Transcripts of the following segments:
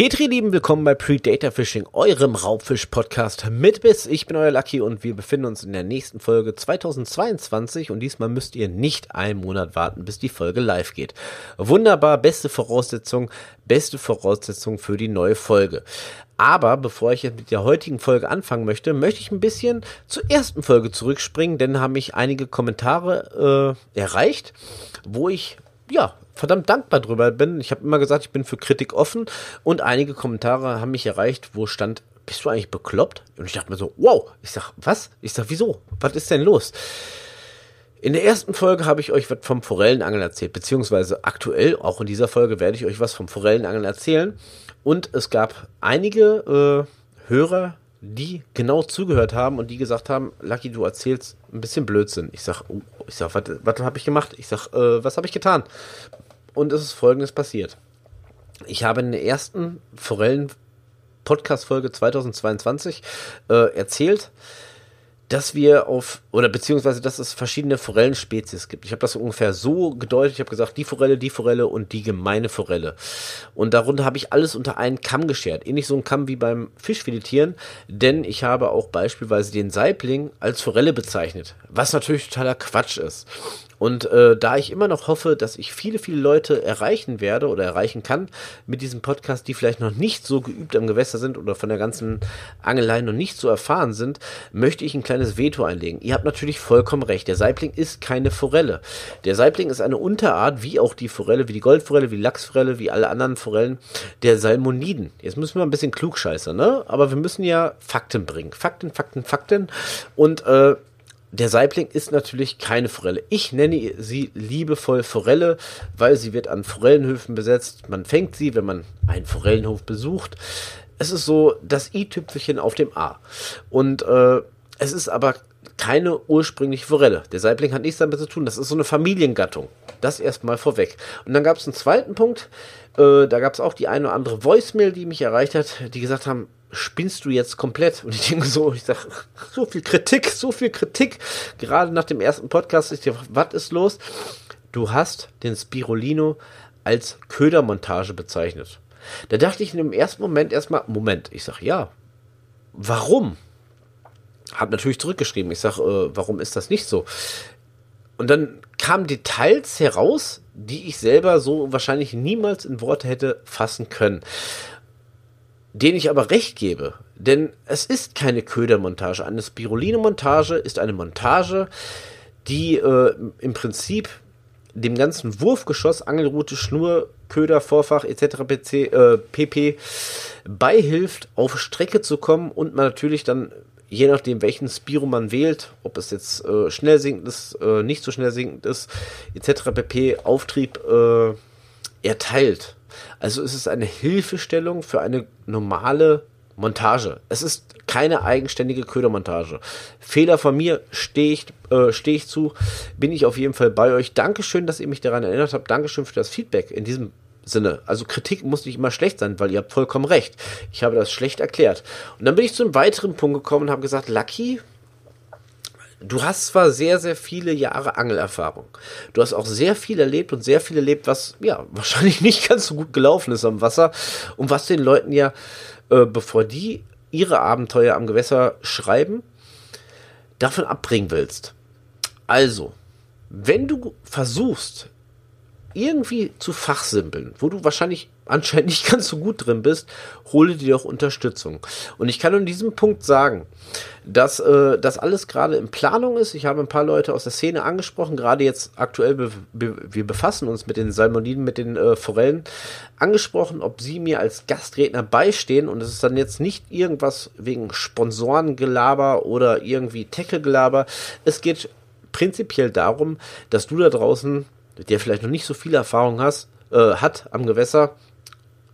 Petri, lieben, willkommen bei Predator Fishing, eurem Raubfisch-Podcast mit Biss. Ich bin euer Lucky und wir befinden uns in der nächsten Folge 2022 und diesmal müsst ihr nicht einen Monat warten, bis die Folge live geht. Wunderbar, beste Voraussetzung, beste Voraussetzung für die neue Folge. Aber bevor ich jetzt mit der heutigen Folge anfangen möchte, möchte ich ein bisschen zur ersten Folge zurückspringen, denn haben mich einige Kommentare äh, erreicht, wo ich ja verdammt dankbar drüber bin. Ich habe immer gesagt, ich bin für Kritik offen und einige Kommentare haben mich erreicht, wo stand, bist du eigentlich bekloppt? Und ich dachte mir so, wow. Ich sag, was? Ich sag, wieso? Was ist denn los? In der ersten Folge habe ich euch was vom Forellenangeln erzählt, beziehungsweise aktuell, auch in dieser Folge, werde ich euch was vom Forellenangeln erzählen. Und es gab einige äh, Hörer, die genau zugehört haben und die gesagt haben, Lucky, du erzählst ein bisschen Blödsinn. Ich sag, oh, sag, was habe ich gemacht? Ich sag, äh, was habe ich getan? Und es ist folgendes passiert. Ich habe in der ersten Forellen-Podcast-Folge 2022 äh, erzählt, dass wir auf, oder beziehungsweise, dass es verschiedene Forellenspezies gibt. Ich habe das ungefähr so gedeutet. Ich habe gesagt, die Forelle, die Forelle und die gemeine Forelle. Und darunter habe ich alles unter einen Kamm geschert. Ähnlich so ein Kamm wie beim Fischfiletieren, denn ich habe auch beispielsweise den Saibling als Forelle bezeichnet, was natürlich totaler Quatsch ist. Und äh, da ich immer noch hoffe, dass ich viele, viele Leute erreichen werde oder erreichen kann mit diesem Podcast, die vielleicht noch nicht so geübt am Gewässer sind oder von der ganzen Angelei noch nicht so erfahren sind, möchte ich ein kleines Veto einlegen. Ihr habt natürlich vollkommen recht. Der Saibling ist keine Forelle. Der Saibling ist eine Unterart, wie auch die Forelle, wie die Goldforelle, wie die Lachsforelle, wie alle anderen Forellen der Salmoniden. Jetzt müssen wir ein bisschen klugscheißer, ne? Aber wir müssen ja Fakten bringen. Fakten, Fakten, Fakten. Und äh, der Saibling ist natürlich keine Forelle. Ich nenne sie liebevoll Forelle, weil sie wird an Forellenhöfen besetzt. Man fängt sie, wenn man einen Forellenhof besucht. Es ist so das i-Tüpfelchen auf dem A. Und äh, es ist aber keine ursprüngliche Forelle. Der Saibling hat nichts damit zu tun. Das ist so eine Familiengattung. Das erstmal vorweg. Und dann gab es einen zweiten Punkt. Äh, da gab es auch die eine oder andere Voicemail, die mich erreicht hat, die gesagt haben, spinnst du jetzt komplett? Und ich denke so, ich sage, so viel Kritik, so viel Kritik. Gerade nach dem ersten Podcast ist dir, was ist los? Du hast den Spirulino als Ködermontage bezeichnet. Da dachte ich in dem ersten Moment erstmal, Moment, ich sage, ja, warum? Hab natürlich zurückgeschrieben. Ich sage, äh, warum ist das nicht so? Und dann kamen Details heraus, die ich selber so wahrscheinlich niemals in Worte hätte fassen können denen ich aber recht gebe. Denn es ist keine Ködermontage. Eine Spiruline-Montage ist eine Montage, die äh, im Prinzip dem ganzen Wurfgeschoss, Angelrute, Schnur, Köder, Vorfach etc. PC, äh, pp. beihilft, auf Strecke zu kommen und man natürlich dann, je nachdem welchen Spiro man wählt, ob es jetzt äh, schnell sinkend ist, äh, nicht so schnell sinkend ist, etc. pp. Auftrieb äh, erteilt. Also es ist eine Hilfestellung für eine normale Montage. Es ist keine eigenständige Ködermontage. Fehler von mir stehe ich, äh, stehe ich zu, bin ich auf jeden Fall bei euch. Dankeschön, dass ihr mich daran erinnert habt. Dankeschön für das Feedback in diesem Sinne. Also Kritik muss nicht immer schlecht sein, weil ihr habt vollkommen recht. Ich habe das schlecht erklärt. Und dann bin ich zu einem weiteren Punkt gekommen und habe gesagt, Lucky, du hast zwar sehr, sehr viele Jahre Angelerfahrung. Du hast auch sehr viel erlebt und sehr viel erlebt, was ja wahrscheinlich nicht ganz so gut gelaufen ist am Wasser und was den Leuten ja, äh, bevor die ihre Abenteuer am Gewässer schreiben, davon abbringen willst. Also, wenn du versuchst, irgendwie zu fachsimpeln, wo du wahrscheinlich anscheinend nicht ganz so gut drin bist, hole dir doch Unterstützung. Und ich kann an diesem Punkt sagen, dass äh, das alles gerade in Planung ist. Ich habe ein paar Leute aus der Szene angesprochen, gerade jetzt aktuell, be be wir befassen uns mit den Salmoniden, mit den äh, Forellen, angesprochen, ob sie mir als Gastredner beistehen. Und es ist dann jetzt nicht irgendwas wegen Sponsorengelaber oder irgendwie Tackle-Gelaber. Es geht prinzipiell darum, dass du da draußen der vielleicht noch nicht so viel Erfahrung hast, äh, hat am Gewässer,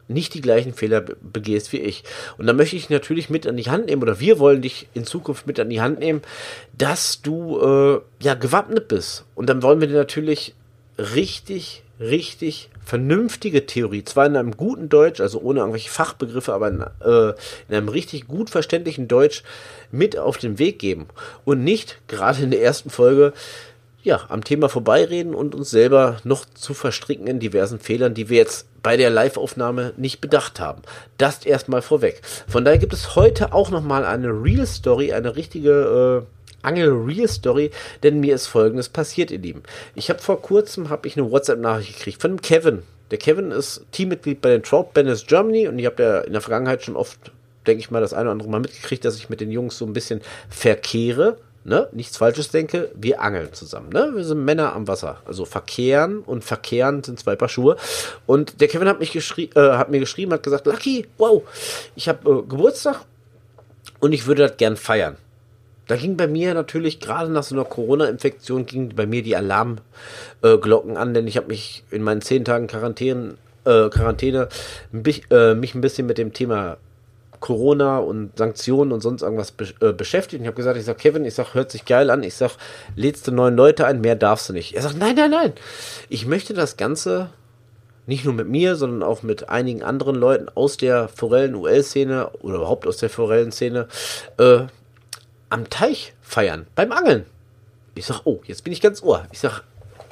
nicht die gleichen Fehler begehst wie ich. Und da möchte ich natürlich mit an die Hand nehmen, oder wir wollen dich in Zukunft mit an die Hand nehmen, dass du äh, ja gewappnet bist. Und dann wollen wir dir natürlich richtig, richtig vernünftige Theorie, zwar in einem guten Deutsch, also ohne irgendwelche Fachbegriffe, aber in, äh, in einem richtig gut verständlichen Deutsch mit auf den Weg geben. Und nicht, gerade in der ersten Folge, ja, am Thema vorbeireden und uns selber noch zu verstricken in diversen Fehlern, die wir jetzt bei der Live-Aufnahme nicht bedacht haben. Das erstmal vorweg. Von daher gibt es heute auch nochmal eine Real Story, eine richtige äh, Angel Real Story, denn mir ist folgendes passiert, ihr Lieben. Ich habe vor kurzem habe ich eine WhatsApp-Nachricht gekriegt von Kevin. Der Kevin ist Teammitglied bei den Trout Bandits Germany und ich habe ja in der Vergangenheit schon oft, denke ich mal, das eine oder andere Mal mitgekriegt, dass ich mit den Jungs so ein bisschen verkehre ne, nichts Falsches denke, wir angeln zusammen, ne? Wir sind Männer am Wasser. Also verkehren und verkehren sind zwei Paar Schuhe. Und der Kevin hat mich geschrieben, äh, hat mir geschrieben, hat gesagt, Lucky, wow, ich habe äh, Geburtstag und ich würde das gern feiern. Da ging bei mir natürlich gerade nach so einer Corona-Infektion ging bei mir die Alarmglocken äh, an, denn ich habe mich in meinen zehn Tagen Quarantäne, äh, Quarantäne mich, äh, mich ein bisschen mit dem Thema Corona und Sanktionen und sonst irgendwas be äh, beschäftigt. Und ich habe gesagt, ich sag Kevin, ich sag, hört sich geil an. Ich sag, lädst du neun Leute ein, mehr darfst du nicht. Er sagt, nein, nein, nein. Ich möchte das Ganze nicht nur mit mir, sondern auch mit einigen anderen Leuten aus der Forellen-UL-Szene oder überhaupt aus der Forellenszene äh, am Teich feiern, beim Angeln. Ich sag, oh, jetzt bin ich ganz ohr. Ich sag,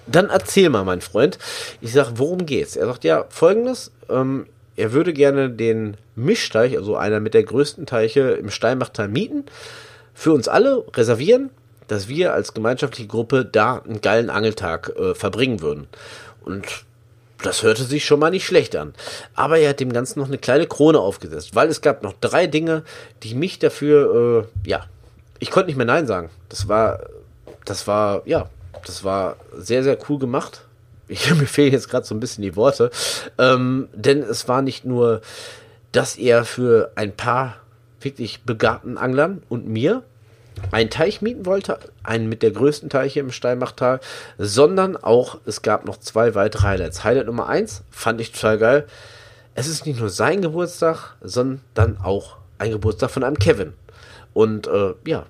dann erzähl mal, mein Freund. Ich sag, worum geht's? Er sagt, ja, folgendes, ähm, er würde gerne den Mischteich, also einer mit der größten Teiche im Steinbachtal mieten, für uns alle reservieren, dass wir als gemeinschaftliche Gruppe da einen geilen Angeltag äh, verbringen würden. Und das hörte sich schon mal nicht schlecht an. Aber er hat dem Ganzen noch eine kleine Krone aufgesetzt, weil es gab noch drei Dinge, die mich dafür, äh, ja, ich konnte nicht mehr Nein sagen. Das war, das war, ja, das war sehr, sehr cool gemacht ich, mir fehlen jetzt gerade so ein bisschen die Worte, ähm, denn es war nicht nur, dass er für ein paar wirklich begabten Anglern und mir einen Teich mieten wollte, einen mit der größten Teiche im Steinbachtal, sondern auch, es gab noch zwei weitere Highlights. Highlight Nummer eins fand ich total geil. Es ist nicht nur sein Geburtstag, sondern auch ein Geburtstag von einem Kevin. Und äh, ja,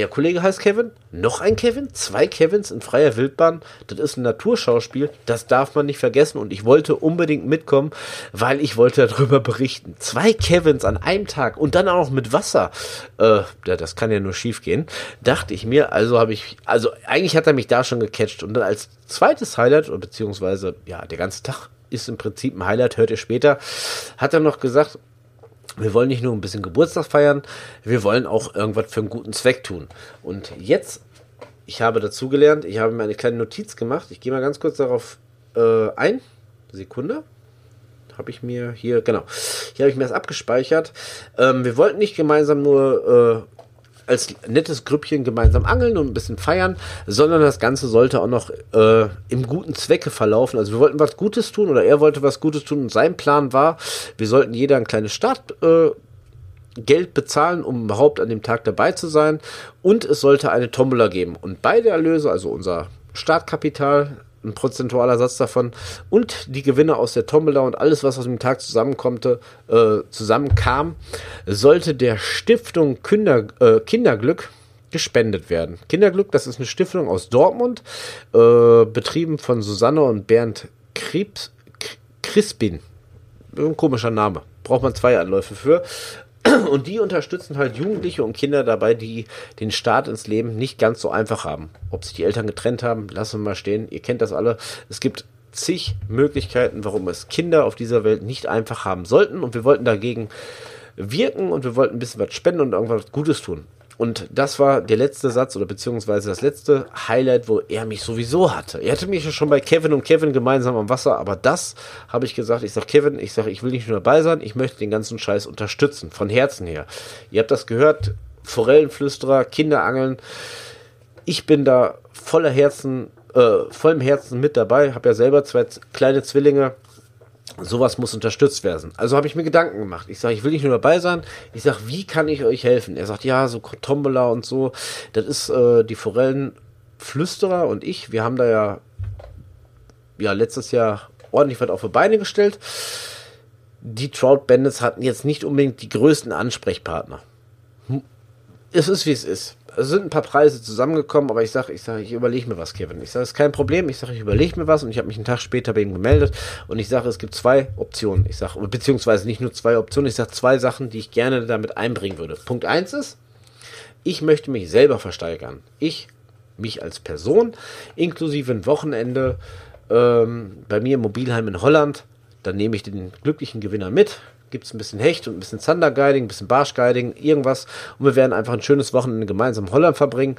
der Kollege heißt Kevin, noch ein Kevin, zwei Kevins in freier Wildbahn. Das ist ein Naturschauspiel, das darf man nicht vergessen. Und ich wollte unbedingt mitkommen, weil ich wollte darüber berichten. Zwei Kevins an einem Tag und dann auch noch mit Wasser. Äh, das kann ja nur schief gehen. Dachte ich mir, also habe ich, also eigentlich hat er mich da schon gecatcht. Und dann als zweites Highlight, beziehungsweise, ja, der ganze Tag ist im Prinzip ein Highlight, hört ihr später, hat er noch gesagt, wir wollen nicht nur ein bisschen Geburtstag feiern, wir wollen auch irgendwas für einen guten Zweck tun. Und jetzt, ich habe dazugelernt, ich habe mir eine kleine Notiz gemacht. Ich gehe mal ganz kurz darauf äh, ein. Sekunde. Habe ich mir hier, genau. Hier habe ich mir das abgespeichert. Ähm, wir wollten nicht gemeinsam nur äh, als nettes Grüppchen gemeinsam angeln und ein bisschen feiern, sondern das Ganze sollte auch noch äh, im guten Zwecke verlaufen. Also wir wollten was Gutes tun oder er wollte was Gutes tun und sein Plan war, wir sollten jeder ein kleines Startgeld Äh, bezahlen, um überhaupt an dem Tag dabei zu sein. Und es sollte eine Tombola geben. Und beide Erlöse, also unser Startkapital, ein prozentualer Satz davon und die Gewinne aus der Tombola und alles, was aus dem Tag zusammenkommte, äh, zusammenkam, sollte der Stiftung Kinder, äh, Kinderglück gespendet werden. Kinderglück, das ist eine Stiftung aus Dortmund, äh, betrieben von Susanne und Bernd Krebs, Crispin. Ein komischer Name. Braucht man zwei Anläufe für. Und die unterstützen halt Jugendliche und Kinder dabei, die den Start ins Leben nicht ganz so einfach haben. Ob sich die Eltern getrennt haben, lassen wir mal stehen. Ihr kennt das alle. Es gibt zig Möglichkeiten, warum es Kinder auf dieser Welt nicht einfach haben sollten. Und wir wollten dagegen wirken und wir wollten ein bisschen was spenden und irgendwas Gutes tun. Und das war der letzte Satz oder beziehungsweise das letzte Highlight, wo er mich sowieso hatte. Er hatte mich ja schon bei Kevin und Kevin gemeinsam am Wasser, aber das habe ich gesagt. Ich sage Kevin, ich sage, ich will nicht nur dabei sein, ich möchte den ganzen Scheiß unterstützen, von Herzen her. Ihr habt das gehört, Forellenflüsterer, Kinderangeln. Ich bin da voller Herzen, äh, vollem Herzen mit dabei. Habe ja selber zwei kleine Zwillinge sowas muss unterstützt werden. Also habe ich mir Gedanken gemacht. Ich sage, ich will nicht nur dabei sein. Ich sage, wie kann ich euch helfen? Er sagt, ja, so Tombola und so. Das ist äh, die Forellenflüsterer und ich. Wir haben da ja, ja letztes Jahr ordentlich was auf die Beine gestellt. Die Trout Bandits hatten jetzt nicht unbedingt die größten Ansprechpartner. Hm. Es ist, wie es ist es sind ein paar Preise zusammengekommen, aber ich sage, ich sage, ich überlege mir was, Kevin. Ich sage, es ist kein Problem. Ich sage, ich überlege mir was und ich habe mich einen Tag später bei ihm gemeldet und ich sage, es gibt zwei Optionen. Ich sage, beziehungsweise nicht nur zwei Optionen, ich sage zwei Sachen, die ich gerne damit einbringen würde. Punkt eins ist, ich möchte mich selber versteigern. Ich mich als Person, inklusive ein Wochenende ähm, bei mir im Mobilheim in Holland. Dann nehme ich den glücklichen Gewinner mit, gibt es ein bisschen Hecht und ein bisschen Zanderguiding, ein bisschen Barschguiding, irgendwas. Und wir werden einfach ein schönes Wochenende gemeinsam in Holland verbringen.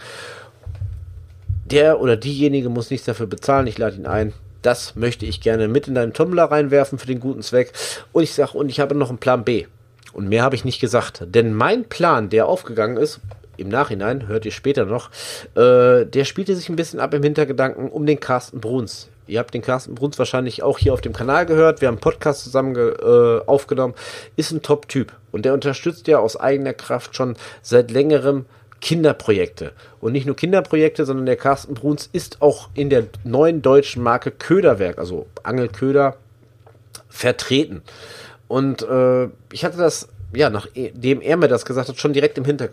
Der oder diejenige muss nichts dafür bezahlen. Ich lade ihn ein. Das möchte ich gerne mit in deinen Tumblr reinwerfen für den guten Zweck. Und ich sage, und ich habe noch einen Plan B. Und mehr habe ich nicht gesagt. Denn mein Plan, der aufgegangen ist, im Nachhinein, hört ihr später noch, äh, der spielte sich ein bisschen ab im Hintergedanken um den Carsten Bruns. Ihr habt den Carsten Bruns wahrscheinlich auch hier auf dem Kanal gehört. Wir haben einen Podcast zusammen äh, aufgenommen. Ist ein Top-Typ. Und der unterstützt ja aus eigener Kraft schon seit längerem Kinderprojekte. Und nicht nur Kinderprojekte, sondern der Carsten Bruns ist auch in der neuen deutschen Marke Köderwerk, also Angelköder, vertreten. Und äh, ich hatte das, ja, nachdem er mir das gesagt hat, schon direkt im Hinter,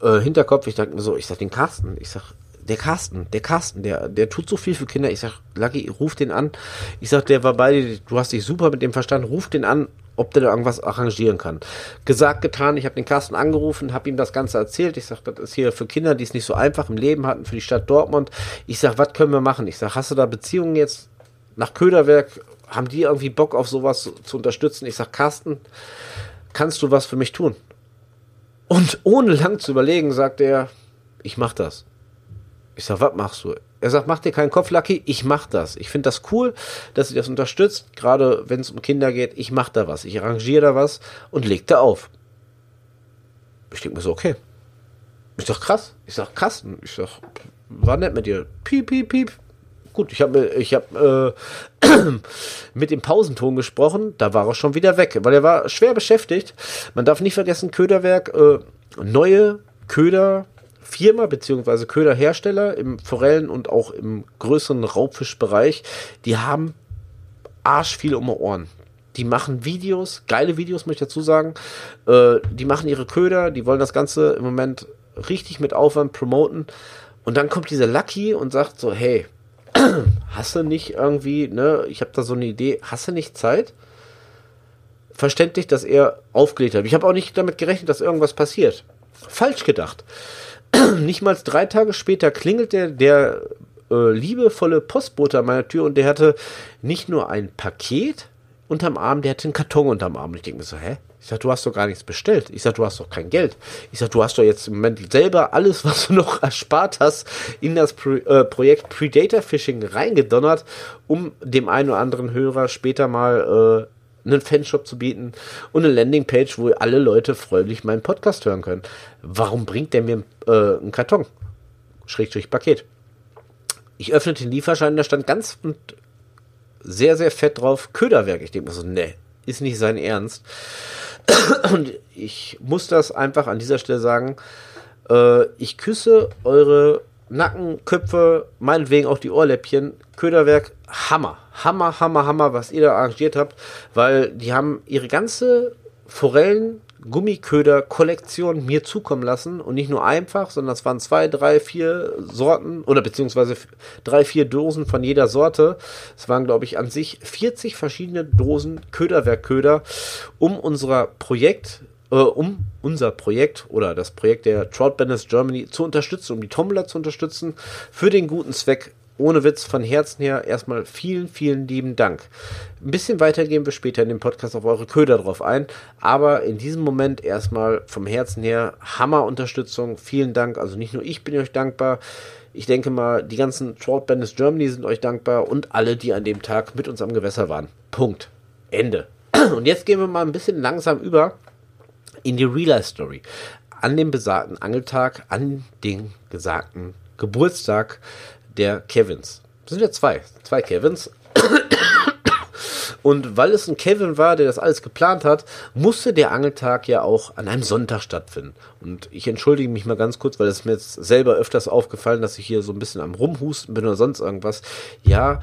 äh, Hinterkopf. Ich dachte mir so, ich sag den Carsten, ich sag, der Carsten, der Carsten, der, der tut so viel für Kinder. Ich sag, Lucky, ruf den an. Ich sag, der war bei dir, du hast dich super mit dem verstanden, ruf den an, ob der da irgendwas arrangieren kann. Gesagt, getan, ich habe den Carsten angerufen, habe ihm das Ganze erzählt. Ich sag, das ist hier für Kinder, die es nicht so einfach im Leben hatten, für die Stadt Dortmund. Ich sag, was können wir machen? Ich sag, hast du da Beziehungen jetzt nach Köderwerk? Haben die irgendwie Bock auf sowas zu unterstützen? Ich sag, Carsten, kannst du was für mich tun? Und ohne lang zu überlegen, sagt er, ich mach das. Ich sag, was machst du? Er sagt, mach dir keinen Kopf, Lucky, ich mach das. Ich finde das cool, dass ihr das unterstützt, gerade wenn es um Kinder geht. Ich mach da was, ich arrangiere da was und leg da auf. Ich denke mir so, okay. Ich sag, krass. Ich sag, krass. Ich sag, war nett mit dir. Piep, piep, piep. Gut, ich habe ich hab, äh, mit dem Pausenton gesprochen, da war er schon wieder weg, weil er war schwer beschäftigt. Man darf nicht vergessen, Köderwerk, äh, neue Köder Firma bzw. Köderhersteller im Forellen- und auch im größeren Raubfischbereich, die haben arsch viel um die Ohren. Die machen Videos, geile Videos, möchte ich dazu sagen. Äh, die machen ihre Köder, die wollen das Ganze im Moment richtig mit Aufwand promoten. Und dann kommt dieser Lucky und sagt so, hey, hast du nicht irgendwie, ne, ich habe da so eine Idee, hast du nicht Zeit? Verständlich, dass er aufgelegt hat. Ich habe auch nicht damit gerechnet, dass irgendwas passiert. Falsch gedacht. nicht mal drei Tage später klingelt der, der äh, liebevolle Postbote an meiner Tür und der hatte nicht nur ein Paket unterm Arm, der hatte einen Karton unterm Arm. Und ich denke mir so, hä? Ich sag, du hast doch gar nichts bestellt. Ich sag, du hast doch kein Geld. Ich sag, du hast doch jetzt im Moment selber alles, was du noch erspart hast, in das Pro äh, Projekt Predator Fishing reingedonnert, um dem einen oder anderen Hörer später mal äh, einen Fanshop zu bieten und eine Landingpage, wo alle Leute freudig meinen Podcast hören können. Warum bringt der mir äh, einen Karton? Schrägstrich Paket. Ich öffnete den Lieferschein, da stand ganz und sehr, sehr fett drauf Köderwerk. Ich denke mir so, ne, ist nicht sein Ernst. Und ich muss das einfach an dieser Stelle sagen. Äh, ich küsse eure Nackenköpfe, meinetwegen auch die Ohrläppchen. Köderwerk, Hammer. Hammer, Hammer, Hammer, was ihr da arrangiert habt, weil die haben ihre ganze Forellen Gummiköder-Kollektion mir zukommen lassen und nicht nur einfach, sondern es waren zwei, drei, vier Sorten oder beziehungsweise drei, vier Dosen von jeder Sorte. Es waren, glaube ich, an sich 40 verschiedene Dosen Köderwerkköder, um unser Projekt, äh, um unser Projekt oder das Projekt der Trout Bandits Germany zu unterstützen, um die Tumbler zu unterstützen, für den guten Zweck ohne Witz von Herzen her erstmal vielen, vielen lieben Dank. Ein bisschen weiter gehen wir später in dem Podcast auf eure Köder drauf ein, aber in diesem Moment erstmal vom Herzen her Hammer-Unterstützung. Vielen Dank. Also nicht nur ich bin euch dankbar. Ich denke mal, die ganzen Trout Bandits Germany sind euch dankbar und alle, die an dem Tag mit uns am Gewässer waren. Punkt. Ende. Und jetzt gehen wir mal ein bisschen langsam über in die Real-Life-Story. An dem besagten Angeltag, an den gesagten Geburtstag der Kevins. Das sind ja zwei. Zwei Kevins. Und weil es ein Kevin war, der das alles geplant hat, musste der Angeltag ja auch an einem Sonntag stattfinden. Und ich entschuldige mich mal ganz kurz, weil es mir jetzt selber öfters aufgefallen, dass ich hier so ein bisschen am Rumhusten bin oder sonst irgendwas. Ja,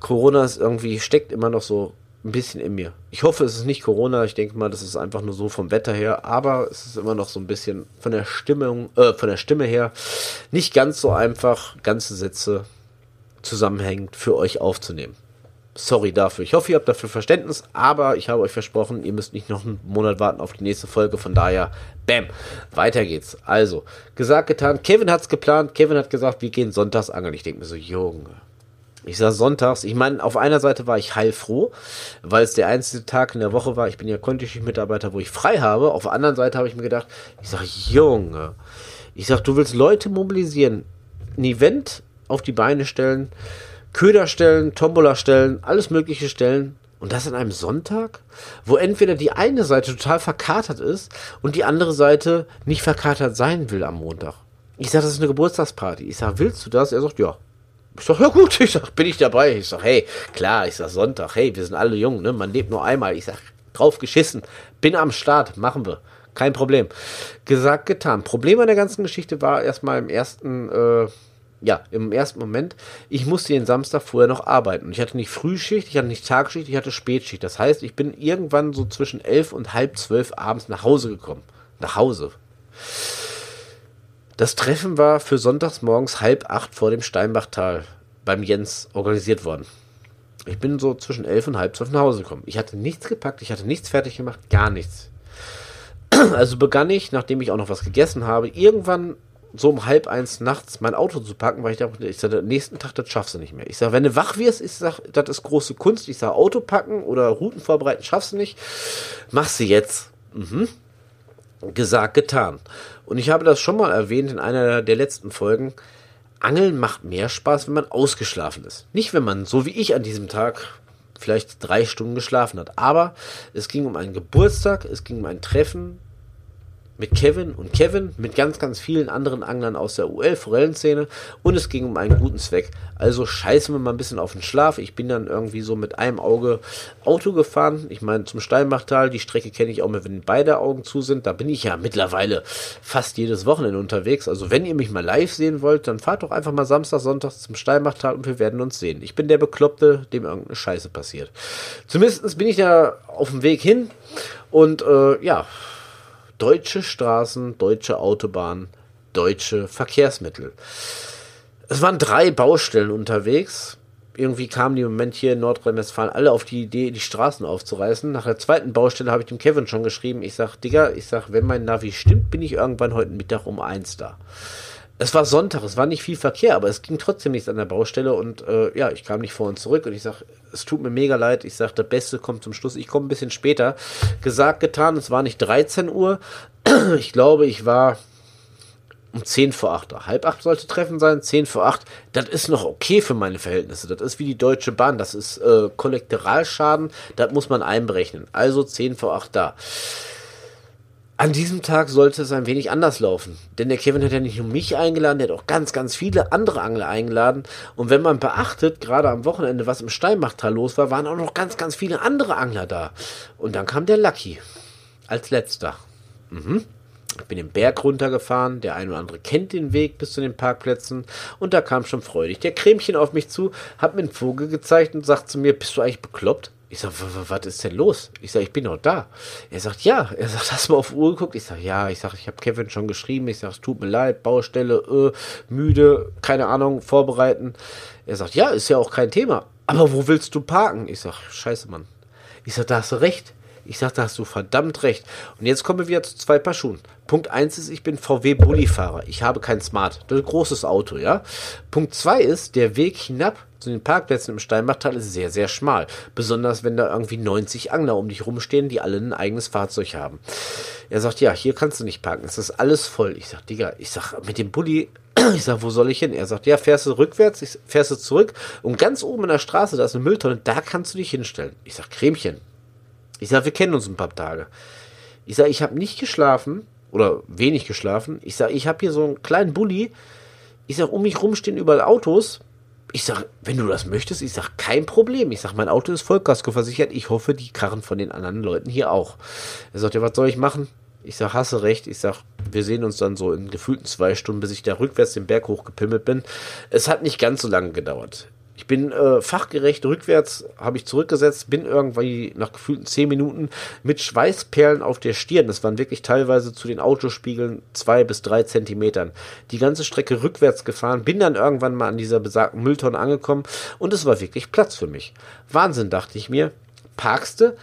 Corona ist irgendwie, steckt immer noch so ein bisschen in mir. Ich hoffe, es ist nicht Corona. Ich denke mal, das ist einfach nur so vom Wetter her. Aber es ist immer noch so ein bisschen von der Stimmung, äh, von der Stimme her nicht ganz so einfach, ganze Sätze zusammenhängend für euch aufzunehmen. Sorry dafür. Ich hoffe, ihr habt dafür Verständnis, aber ich habe euch versprochen, ihr müsst nicht noch einen Monat warten auf die nächste Folge. Von daher, bam, weiter geht's. Also, gesagt, getan. Kevin hat's geplant. Kevin hat gesagt, wir gehen sonntags angeln. Ich denke mir so, Junge. Ich sag sonntags, ich meine, auf einer Seite war ich heilfroh, weil es der einzige Tag in der Woche war. Ich bin ja Kontischicht-Mitarbeiter, wo ich frei habe. Auf der anderen Seite habe ich mir gedacht, ich sag, Junge, ich sag, du willst Leute mobilisieren, ein Event auf die Beine stellen, Köder stellen, Tombola stellen, alles mögliche stellen. Und das an einem Sonntag, wo entweder die eine Seite total verkatert ist und die andere Seite nicht verkatert sein will am Montag. Ich sage, das ist eine Geburtstagsparty. Ich sage, willst du das? Er sagt, ja. Ich sag, ja gut, ich sag, bin ich dabei. Ich sag, hey, klar, ich sag Sonntag, hey, wir sind alle jung, ne? Man lebt nur einmal. Ich sag, drauf geschissen, bin am Start, machen wir. Kein Problem. Gesagt, getan. Problem an der ganzen Geschichte war erstmal im ersten, äh, ja, im ersten Moment, ich musste den Samstag vorher noch arbeiten. Ich hatte nicht Frühschicht, ich hatte nicht Tagschicht, ich hatte Spätschicht. Das heißt, ich bin irgendwann so zwischen elf und halb zwölf abends nach Hause gekommen. Nach Hause. Das Treffen war für sonntags morgens halb acht vor dem Steinbachtal beim Jens organisiert worden. Ich bin so zwischen elf und halb zwölf nach Hause gekommen. Ich hatte nichts gepackt, ich hatte nichts fertig gemacht, gar nichts. Also begann ich, nachdem ich auch noch was gegessen habe, irgendwann so um halb eins nachts mein Auto zu packen, weil ich dachte, ich sage, nächsten Tag, das schaffst du nicht mehr. Ich sage, wenn du wach wirst, ich sage, das ist große Kunst. Ich sage, Auto packen oder Routen vorbereiten, schaffst du nicht. Machst du jetzt. Mhm. Gesagt, getan. Und ich habe das schon mal erwähnt in einer der letzten Folgen. Angeln macht mehr Spaß, wenn man ausgeschlafen ist. Nicht, wenn man, so wie ich an diesem Tag, vielleicht drei Stunden geschlafen hat. Aber es ging um einen Geburtstag, es ging um ein Treffen mit Kevin und Kevin, mit ganz, ganz vielen anderen Anglern aus der UL-Forellenszene und es ging um einen guten Zweck. Also scheißen wir mal ein bisschen auf den Schlaf. Ich bin dann irgendwie so mit einem Auge Auto gefahren. Ich meine, zum Steinbachtal, die Strecke kenne ich auch mehr, wenn beide Augen zu sind. Da bin ich ja mittlerweile fast jedes Wochenende unterwegs. Also wenn ihr mich mal live sehen wollt, dann fahrt doch einfach mal Samstag, Sonntag zum Steinbachtal und wir werden uns sehen. Ich bin der Bekloppte, dem irgendeine Scheiße passiert. Zumindest bin ich da auf dem Weg hin und äh, ja, deutsche Straßen, deutsche Autobahnen, deutsche Verkehrsmittel. Es waren drei Baustellen unterwegs. Irgendwie kamen die im Moment hier in Nordrhein-Westfalen alle auf die Idee, die Straßen aufzureißen. Nach der zweiten Baustelle habe ich dem Kevin schon geschrieben. Ich sag, Digga, ich sag, wenn mein Navi stimmt, bin ich irgendwann heute Mittag um eins da. Es war Sonntag, es war nicht viel Verkehr, aber es ging trotzdem nichts an der Baustelle und äh, ja, ich kam nicht vor und zurück und ich sag, es tut mir mega leid. Ich sag, der Beste kommt zum Schluss. Ich komme ein bisschen später. Gesagt, getan, es war nicht 13 Uhr. Ich glaube, ich war um 10 vor 8. Halb 8 sollte Treffen sein, 10 vor 8. Das ist noch okay für meine Verhältnisse. Das ist wie die Deutsche Bahn. Das ist äh, Kollektoralschaden. Das muss man einberechnen. Also 10 vor 8 da. An diesem Tag sollte es ein wenig anders laufen. Denn der Kevin hat ja nicht nur mich eingeladen, der hat auch ganz, ganz viele andere Angler eingeladen. Und wenn man beachtet, gerade am Wochenende, was im Steinbachtal los war, waren auch noch ganz, ganz viele andere Angler da. Und dann kam der Lucky als letzter. Mhm. Ich bin den Berg runtergefahren, der eine oder andere kennt den Weg bis zu den Parkplätzen und da kam schon freudig der Cremchen auf mich zu, hat mir einen Vogel gezeigt und sagt zu mir, bist du eigentlich bekloppt? Ich sag, was ist denn los? Ich sag, ich bin noch da. Er sagt, ja. Er sagt, hast du mal auf Uhr geguckt? Ich sag, ja. Ich sag, ich habe Kevin schon geschrieben. Ich sag, es tut mir leid, Baustelle, äh, müde, keine Ahnung, vorbereiten. Er sagt, ja, ist ja auch kein Thema. Aber wo willst du parken? Ich sag, scheiße, Mann. Ich sag, da hast du recht. Ich sag, da hast du verdammt recht. Und jetzt kommen wir wieder zu zwei Paar Schuhen. Punkt eins ist, ich bin VW-Bullifahrer. Ich habe kein Smart. Das ist ein großes Auto, ja. Punkt zwei ist, der Weg hinab zu den Parkplätzen im Steinbachtal ist sehr, sehr schmal. Besonders wenn da irgendwie 90 Angler um dich rumstehen, die alle ein eigenes Fahrzeug haben. Er sagt, ja, hier kannst du nicht parken. Es ist alles voll. Ich sag, Digga, ich sag, mit dem Bulli, ich sag, wo soll ich hin? Er sagt, ja, fährst du rückwärts, ich, fährst du zurück und ganz oben in der Straße, da ist eine Mülltonne, da kannst du dich hinstellen. Ich sag, Cremchen, ich sage, wir kennen uns ein paar Tage. Ich sage, ich habe nicht geschlafen oder wenig geschlafen. Ich sage, ich habe hier so einen kleinen Bulli. Ich sage, um mich rum stehen überall Autos. Ich sage, wenn du das möchtest, ich sage, kein Problem. Ich sage, mein Auto ist Vollkasko versichert. Ich hoffe, die Karren von den anderen Leuten hier auch. Er sagt, ja, was soll ich machen? Ich sage, hasse recht. Ich sage, wir sehen uns dann so in gefühlten zwei Stunden, bis ich da rückwärts den Berg hochgepimmelt bin. Es hat nicht ganz so lange gedauert. Ich bin äh, fachgerecht rückwärts, habe ich zurückgesetzt, bin irgendwie nach gefühlten zehn Minuten mit Schweißperlen auf der Stirn. Das waren wirklich teilweise zu den Autospiegeln zwei bis drei Zentimetern. Die ganze Strecke rückwärts gefahren, bin dann irgendwann mal an dieser besagten Mülltonne angekommen und es war wirklich Platz für mich. Wahnsinn, dachte ich mir. Parkste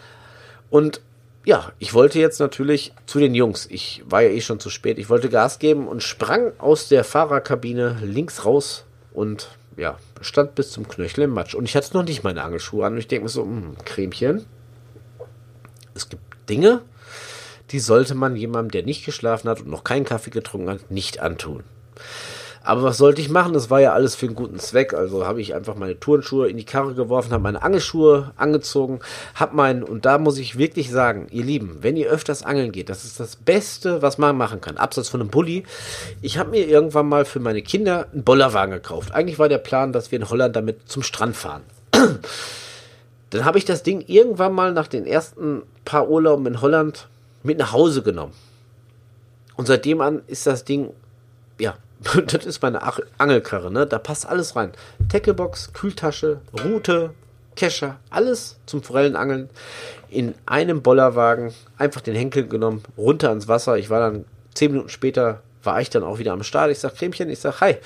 und ja, ich wollte jetzt natürlich zu den Jungs. Ich war ja eh schon zu spät. Ich wollte Gas geben und sprang aus der Fahrerkabine links raus und ja, stand bis zum Knöchel im Matsch. Und ich hatte noch nicht meine Angelschuhe an. Und ich denke mir so, mh, hm, Cremchen. Es gibt Dinge, die sollte man jemandem, der nicht geschlafen hat und noch keinen Kaffee getrunken hat, nicht antun. Aber was sollte ich machen? Das war ja alles für einen guten Zweck. Also habe ich einfach meine Turnschuhe in die Karre geworfen, habe meine Angelschuhe angezogen, habe meinen, und da muss ich wirklich sagen, ihr Lieben, wenn ihr öfters angeln geht, das ist das Beste, was man machen kann. Abseits von einem Bulli. Ich habe mir irgendwann mal für meine Kinder einen Bollerwagen gekauft. Eigentlich war der Plan, dass wir in Holland damit zum Strand fahren. Dann habe ich das Ding irgendwann mal nach den ersten paar Urlauben in Holland mit nach Hause genommen. Und seitdem an ist das Ding, ja, das ist meine Angelkarre, ne? Da passt alles rein. Tacklebox, Kühltasche, Rute, Kescher, alles zum Forellenangeln. In einem Bollerwagen einfach den Henkel genommen, runter ans Wasser. Ich war dann zehn Minuten später, war ich dann auch wieder am Start. Ich sag, Cremchen, ich sag, hi.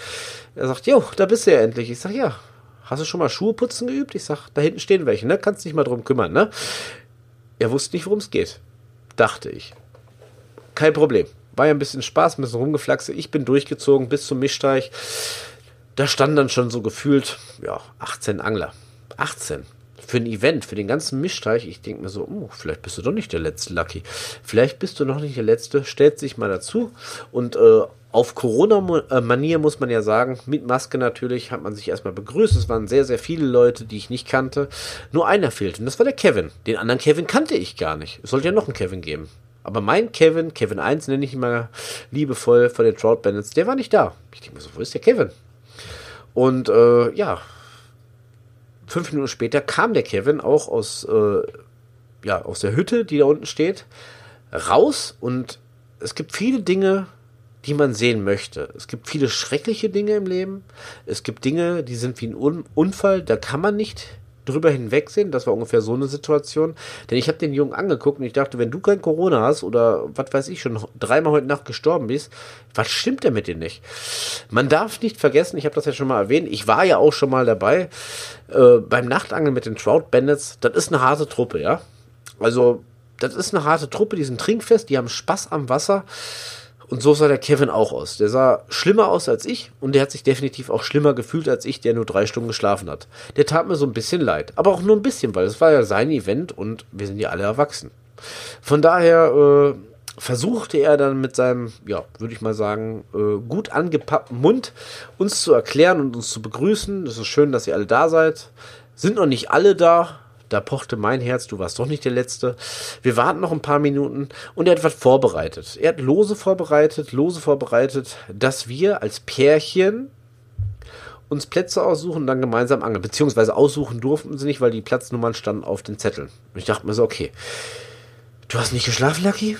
Er sagt, jo, da bist du ja endlich. Ich sag, ja. Hast du schon mal Schuhe putzen geübt? Ich sag, da hinten stehen welche, ne? Kannst dich mal drum kümmern, ne? Er wusste nicht, worum es geht. Dachte ich. Kein Problem. War ja ein bisschen Spaß, ein bisschen rumgeflaxe. Ich bin durchgezogen bis zum Mischteich. Da standen dann schon so gefühlt, ja, 18 Angler. 18 für ein Event, für den ganzen Mischteich, ich denke mir so, oh, vielleicht bist du doch nicht der letzte Lucky. Vielleicht bist du noch nicht der letzte, stellt sich mal dazu. Und äh, auf Corona-Manier muss man ja sagen, mit Maske natürlich, hat man sich erstmal begrüßt. Es waren sehr, sehr viele Leute, die ich nicht kannte. Nur einer fehlte und das war der Kevin. Den anderen Kevin kannte ich gar nicht. Es sollte ja noch einen Kevin geben. Aber mein Kevin, Kevin 1 nenne ich ihn mal liebevoll von den Trout Bandits, der war nicht da. Ich denke mir so, wo ist der Kevin? Und äh, ja, fünf Minuten später kam der Kevin auch aus, äh, ja, aus der Hütte, die da unten steht, raus und es gibt viele Dinge, die man sehen möchte. Es gibt viele schreckliche Dinge im Leben. Es gibt Dinge, die sind wie ein Unfall, da kann man nicht drüber hinwegsehen. Das war ungefähr so eine Situation. Denn ich habe den Jungen angeguckt und ich dachte, wenn du kein Corona hast oder was weiß ich schon dreimal heute Nacht gestorben bist, was stimmt denn mit dir nicht? Man darf nicht vergessen, ich habe das ja schon mal erwähnt, ich war ja auch schon mal dabei äh, beim Nachtangeln mit den Trout Bandits. Das ist eine harte Truppe, ja. Also, das ist eine harte Truppe, die sind trinkfest, die haben Spaß am Wasser. Und so sah der Kevin auch aus. Der sah schlimmer aus als ich und der hat sich definitiv auch schlimmer gefühlt als ich, der nur drei Stunden geschlafen hat. Der tat mir so ein bisschen leid. Aber auch nur ein bisschen, weil es war ja sein Event und wir sind ja alle erwachsen. Von daher äh, versuchte er dann mit seinem, ja, würde ich mal sagen, äh, gut angepappten Mund uns zu erklären und uns zu begrüßen. Es ist schön, dass ihr alle da seid. Sind noch nicht alle da, da pochte mein Herz, du warst doch nicht der Letzte. Wir warten noch ein paar Minuten und er hat was vorbereitet. Er hat Lose vorbereitet, Lose vorbereitet, dass wir als Pärchen uns Plätze aussuchen und dann gemeinsam angeln. Beziehungsweise aussuchen durften sie nicht, weil die Platznummern standen auf den Zetteln. Und ich dachte mir so, okay, du hast nicht geschlafen, Lucky?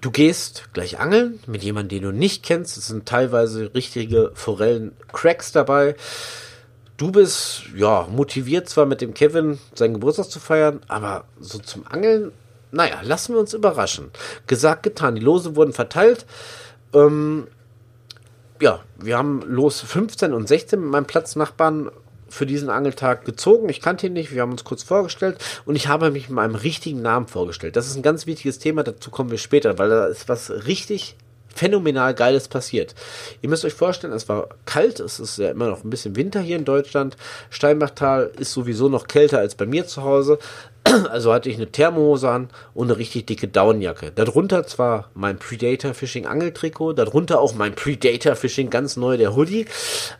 Du gehst gleich angeln mit jemandem, den du nicht kennst. Es sind teilweise richtige Forellen-Cracks dabei. Du bist, ja, motiviert zwar mit dem Kevin seinen Geburtstag zu feiern, aber so zum Angeln, naja, lassen wir uns überraschen. Gesagt, getan. Die Lose wurden verteilt. Ähm, ja, wir haben Los 15 und 16 mit meinem Platznachbarn für diesen Angeltag gezogen. Ich kannte ihn nicht, wir haben uns kurz vorgestellt und ich habe mich mit meinem richtigen Namen vorgestellt. Das ist ein ganz wichtiges Thema, dazu kommen wir später, weil da ist was richtig phänomenal Geiles passiert. Ihr müsst euch vorstellen, es war kalt, es ist ja immer noch ein bisschen Winter hier in Deutschland. Steinbachtal ist sowieso noch kälter als bei mir zu Hause. Also hatte ich eine Thermohose an und eine richtig dicke Downjacke. Darunter zwar mein Predator Fishing Angeltrikot, darunter auch mein Predator Fishing ganz neu der Hoodie,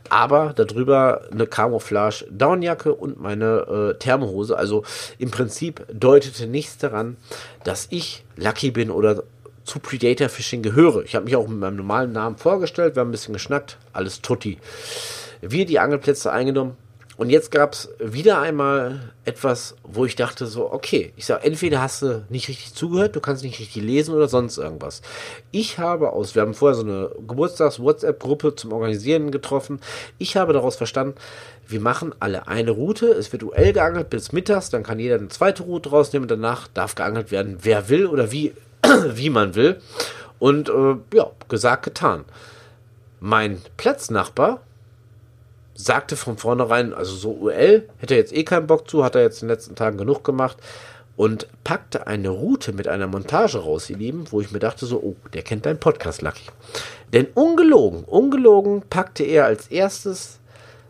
aber darüber eine Camouflage Downjacke und meine äh, Thermohose. Also im Prinzip deutete nichts daran, dass ich Lucky bin oder zu Predator Fishing gehöre. Ich habe mich auch mit meinem normalen Namen vorgestellt, wir haben ein bisschen geschnackt, alles tutti. Wir die Angelplätze eingenommen Und jetzt gab es wieder einmal etwas, wo ich dachte so, okay, ich sage, entweder hast du nicht richtig zugehört, du kannst nicht richtig lesen oder sonst irgendwas. Ich habe aus, wir haben vorher so eine Geburtstags-WhatsApp-Gruppe zum Organisieren getroffen. Ich habe daraus verstanden, wir machen alle eine Route, es wird UL geangelt bis mittags, dann kann jeder eine zweite Route rausnehmen danach darf geangelt werden, wer will oder wie, wie man will. Und äh, ja, gesagt, getan. Mein Platznachbar sagte von vornherein, also so UL, hätte er jetzt eh keinen Bock zu, hat er jetzt in den letzten Tagen genug gemacht und packte eine Route mit einer Montage raus, ihr Lieben, wo ich mir dachte so, oh, der kennt deinen Podcast, Lucky. Denn ungelogen, ungelogen packte er als erstes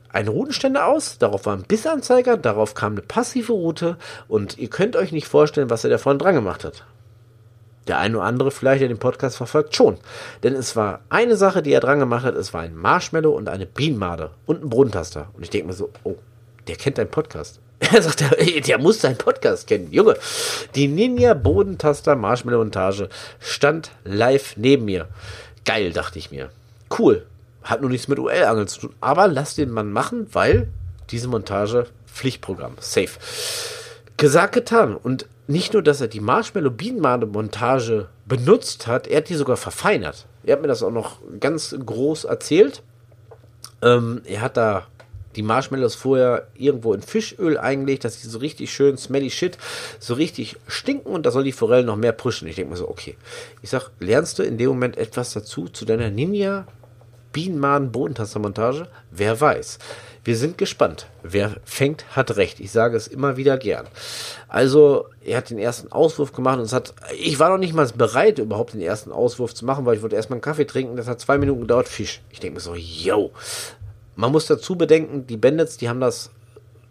einen Routenständer aus, darauf war ein Bissanzeiger, darauf kam eine passive Route und ihr könnt euch nicht vorstellen, was er davon dran gemacht hat. Der eine oder andere vielleicht, der den Podcast verfolgt, schon. Denn es war eine Sache, die er dran gemacht hat. Es war ein Marshmallow und eine Bienenmade und ein Bodentaster. Und ich denke mir so, oh, der kennt deinen Podcast. Er sagt, der, der muss deinen Podcast kennen. Junge, die Ninja Bodentaster Marshmallow Montage stand live neben mir. Geil, dachte ich mir. Cool. Hat nur nichts mit UL-Angeln zu tun. Aber lass den Mann machen, weil diese Montage Pflichtprogramm. Safe. Gesagt, getan. Und nicht nur, dass er die Marshmallow-Bienenmade-Montage benutzt hat, er hat die sogar verfeinert. Er hat mir das auch noch ganz groß erzählt. Ähm, er hat da die Marshmallows vorher irgendwo in Fischöl eingelegt, dass sie so richtig schön smelly shit, so richtig stinken und da soll die Forelle noch mehr pushen. Ich denke mir so, okay. Ich sag, lernst du in dem Moment etwas dazu zu deiner Ninja Bienenmaden Bodentastermontage? Wer weiß. Wir sind gespannt. Wer fängt, hat recht. Ich sage es immer wieder gern. Also, er hat den ersten Auswurf gemacht und es hat, ich war noch nicht mal bereit, überhaupt den ersten Auswurf zu machen, weil ich wollte erstmal einen Kaffee trinken. Das hat zwei Minuten gedauert. Fisch. Ich denke mir so, yo. Man muss dazu bedenken, die Bandits, die haben das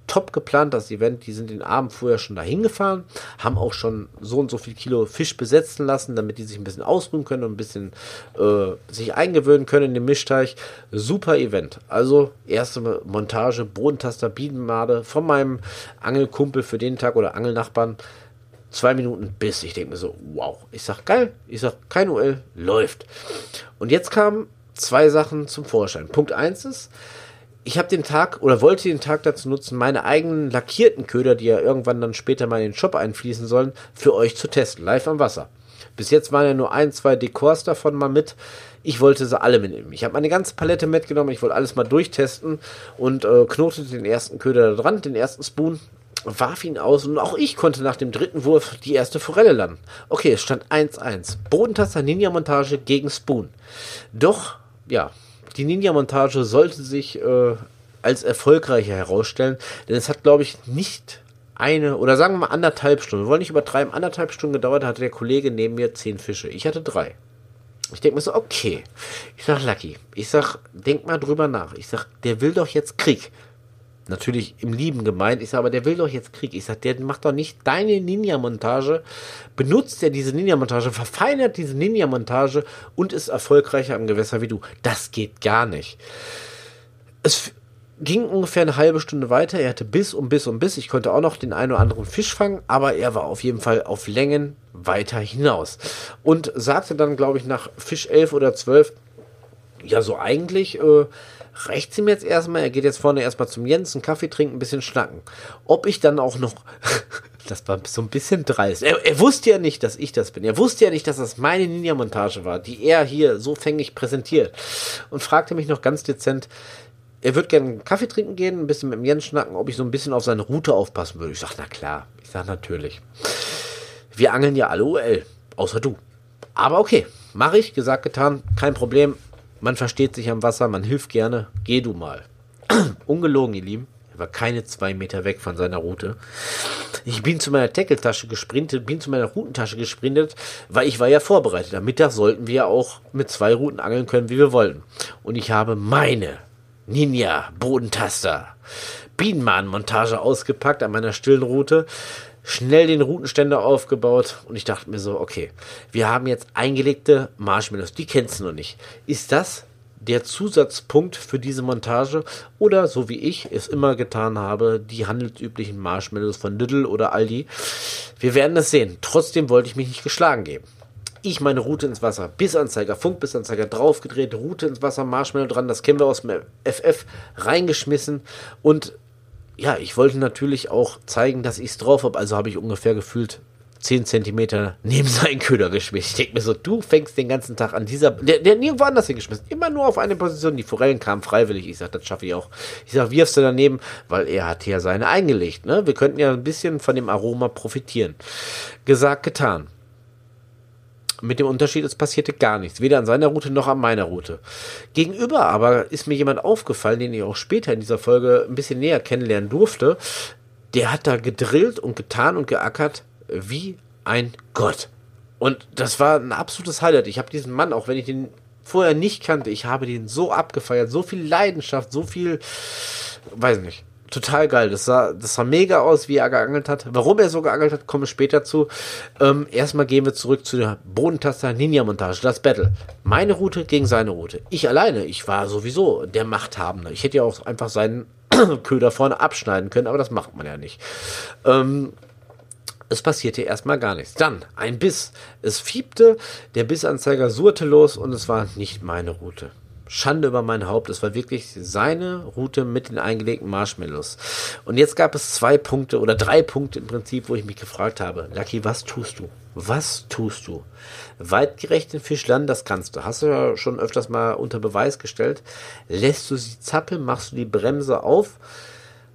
top geplant, das Event. Die sind den Abend vorher schon dahin gefahren, haben auch schon so und so viel Kilo Fisch besetzen lassen, damit die sich ein bisschen ausruhen können und ein bisschen äh, sich eingewöhnen können in den Mischteich. Super Event. Also erste Montage, Bodentaster, Bienenmade von meinem Angelkumpel für den Tag oder Angelnachbarn. Zwei Minuten bis. Ich denke mir so, wow. Ich sag geil. Ich sag kein UL, läuft. Und jetzt kamen zwei Sachen zum Vorschein. Punkt eins ist, ich habe den Tag oder wollte den Tag dazu nutzen, meine eigenen lackierten Köder, die ja irgendwann dann später mal in den Shop einfließen sollen, für euch zu testen, live am Wasser. Bis jetzt waren ja nur ein, zwei Dekors davon mal mit. Ich wollte sie alle mitnehmen. Ich habe meine ganze Palette mitgenommen. Ich wollte alles mal durchtesten und äh, knotete den ersten Köder da dran, den ersten Spoon, warf ihn aus und auch ich konnte nach dem dritten Wurf die erste Forelle landen. Okay, es stand 1-1. Bodentaster Ninja-Montage gegen Spoon. Doch, ja, die Ninja-Montage sollte sich äh, als erfolgreicher herausstellen, denn es hat, glaube ich, nicht eine oder sagen wir mal anderthalb Stunden, wir wollen nicht übertreiben, anderthalb Stunden gedauert, hatte der Kollege neben mir zehn Fische. Ich hatte drei. Ich denke mir so, okay. Ich sag, Lucky, ich sag, denk mal drüber nach. Ich sag, der will doch jetzt Krieg natürlich im Lieben gemeint. Ich sage, aber der will doch jetzt Krieg. Ich sage, der macht doch nicht deine Ninja-Montage, benutzt er diese Ninja-Montage, verfeinert diese Ninja-Montage und ist erfolgreicher am Gewässer wie du. Das geht gar nicht. Es ging ungefähr eine halbe Stunde weiter. Er hatte Biss und Biss und Biss. Ich konnte auch noch den einen oder anderen Fisch fangen, aber er war auf jeden Fall auf Längen weiter hinaus. Und sagte dann, glaube ich, nach Fisch 11 oder 12, ja, so eigentlich äh, reicht ihm jetzt erstmal. Er geht jetzt vorne erstmal zum Jens, einen Kaffee trinken, ein bisschen schnacken. Ob ich dann auch noch. das war so ein bisschen dreist. Er, er, wusste ja nicht, dass ich das bin. Er wusste ja nicht, dass das meine Ninja-Montage war, die er hier so fängig präsentiert. Und fragte mich noch ganz dezent, er würde gerne einen Kaffee trinken gehen, ein bisschen mit dem Jens schnacken, ob ich so ein bisschen auf seine Route aufpassen würde. Ich sag, na klar. Ich sag, natürlich. Wir angeln ja alle UL, außer du. Aber okay, mache ich, gesagt, getan, kein Problem. Man versteht sich am Wasser, man hilft gerne. Geh du mal. Ungelogen, ihr Lieben. Er war keine zwei Meter weg von seiner Route. Ich bin zu meiner Tackle-Tasche gesprintet, bin zu meiner Routentasche gesprintet, weil ich war ja vorbereitet. Am Mittag sollten wir auch mit zwei Routen angeln können, wie wir wollten. Und ich habe meine Ninja Bodentaster Bienenmahn-Montage ausgepackt an meiner stillen Route schnell den Routenständer aufgebaut und ich dachte mir so, okay, wir haben jetzt eingelegte Marshmallows, die kennst du noch nicht. Ist das der Zusatzpunkt für diese Montage oder so wie ich es immer getan habe, die handelsüblichen Marshmallows von Lidl oder Aldi? Wir werden es sehen. Trotzdem wollte ich mich nicht geschlagen geben. Ich meine Route ins Wasser, Bissanzeiger, Funkbissanzeiger draufgedreht, Route ins Wasser, Marshmallow dran, das kennen wir aus dem FF, reingeschmissen und ja, ich wollte natürlich auch zeigen, dass ich es drauf habe. Also habe ich ungefähr gefühlt 10 Zentimeter neben seinen Köder geschmissen. Ich denke mir so, du fängst den ganzen Tag an dieser, der, der nirgendwo anders hingeschmissen. Immer nur auf eine Position. Die Forellen kamen freiwillig. Ich sage, das schaffe ich auch. Ich sage, wirfst du daneben, weil er hat ja seine eingelegt. Ne? Wir könnten ja ein bisschen von dem Aroma profitieren. Gesagt, getan. Mit dem Unterschied, es passierte gar nichts. Weder an seiner Route noch an meiner Route. Gegenüber aber ist mir jemand aufgefallen, den ich auch später in dieser Folge ein bisschen näher kennenlernen durfte. Der hat da gedrillt und getan und geackert wie ein Gott. Und das war ein absolutes Highlight. Ich habe diesen Mann, auch wenn ich den vorher nicht kannte, ich habe den so abgefeiert, so viel Leidenschaft, so viel, weiß nicht, total geil. Das sah, das sah mega aus, wie er geangelt hat. Warum er so geangelt hat, komme später zu. Ähm, erstmal gehen wir zurück zu der Bodentaster Ninja Montage, das Battle. Meine Route gegen seine Route. Ich alleine, ich war sowieso der Machthabende. Ich hätte ja auch einfach seinen Köder vorne abschneiden können, aber das macht man ja nicht. Ähm, es passierte erstmal gar nichts. Dann ein Biss. Es fiebte, der Bissanzeiger surrte los und es war nicht meine Route. Schande über mein Haupt. Es war wirklich seine Route mit den eingelegten Marshmallows. Und jetzt gab es zwei Punkte oder drei Punkte im Prinzip, wo ich mich gefragt habe, Lucky, was tust du? Was tust du? Weitgerecht den Fisch landen, das kannst du. Hast du ja schon öfters mal unter Beweis gestellt. Lässt du sie zappeln, machst du die Bremse auf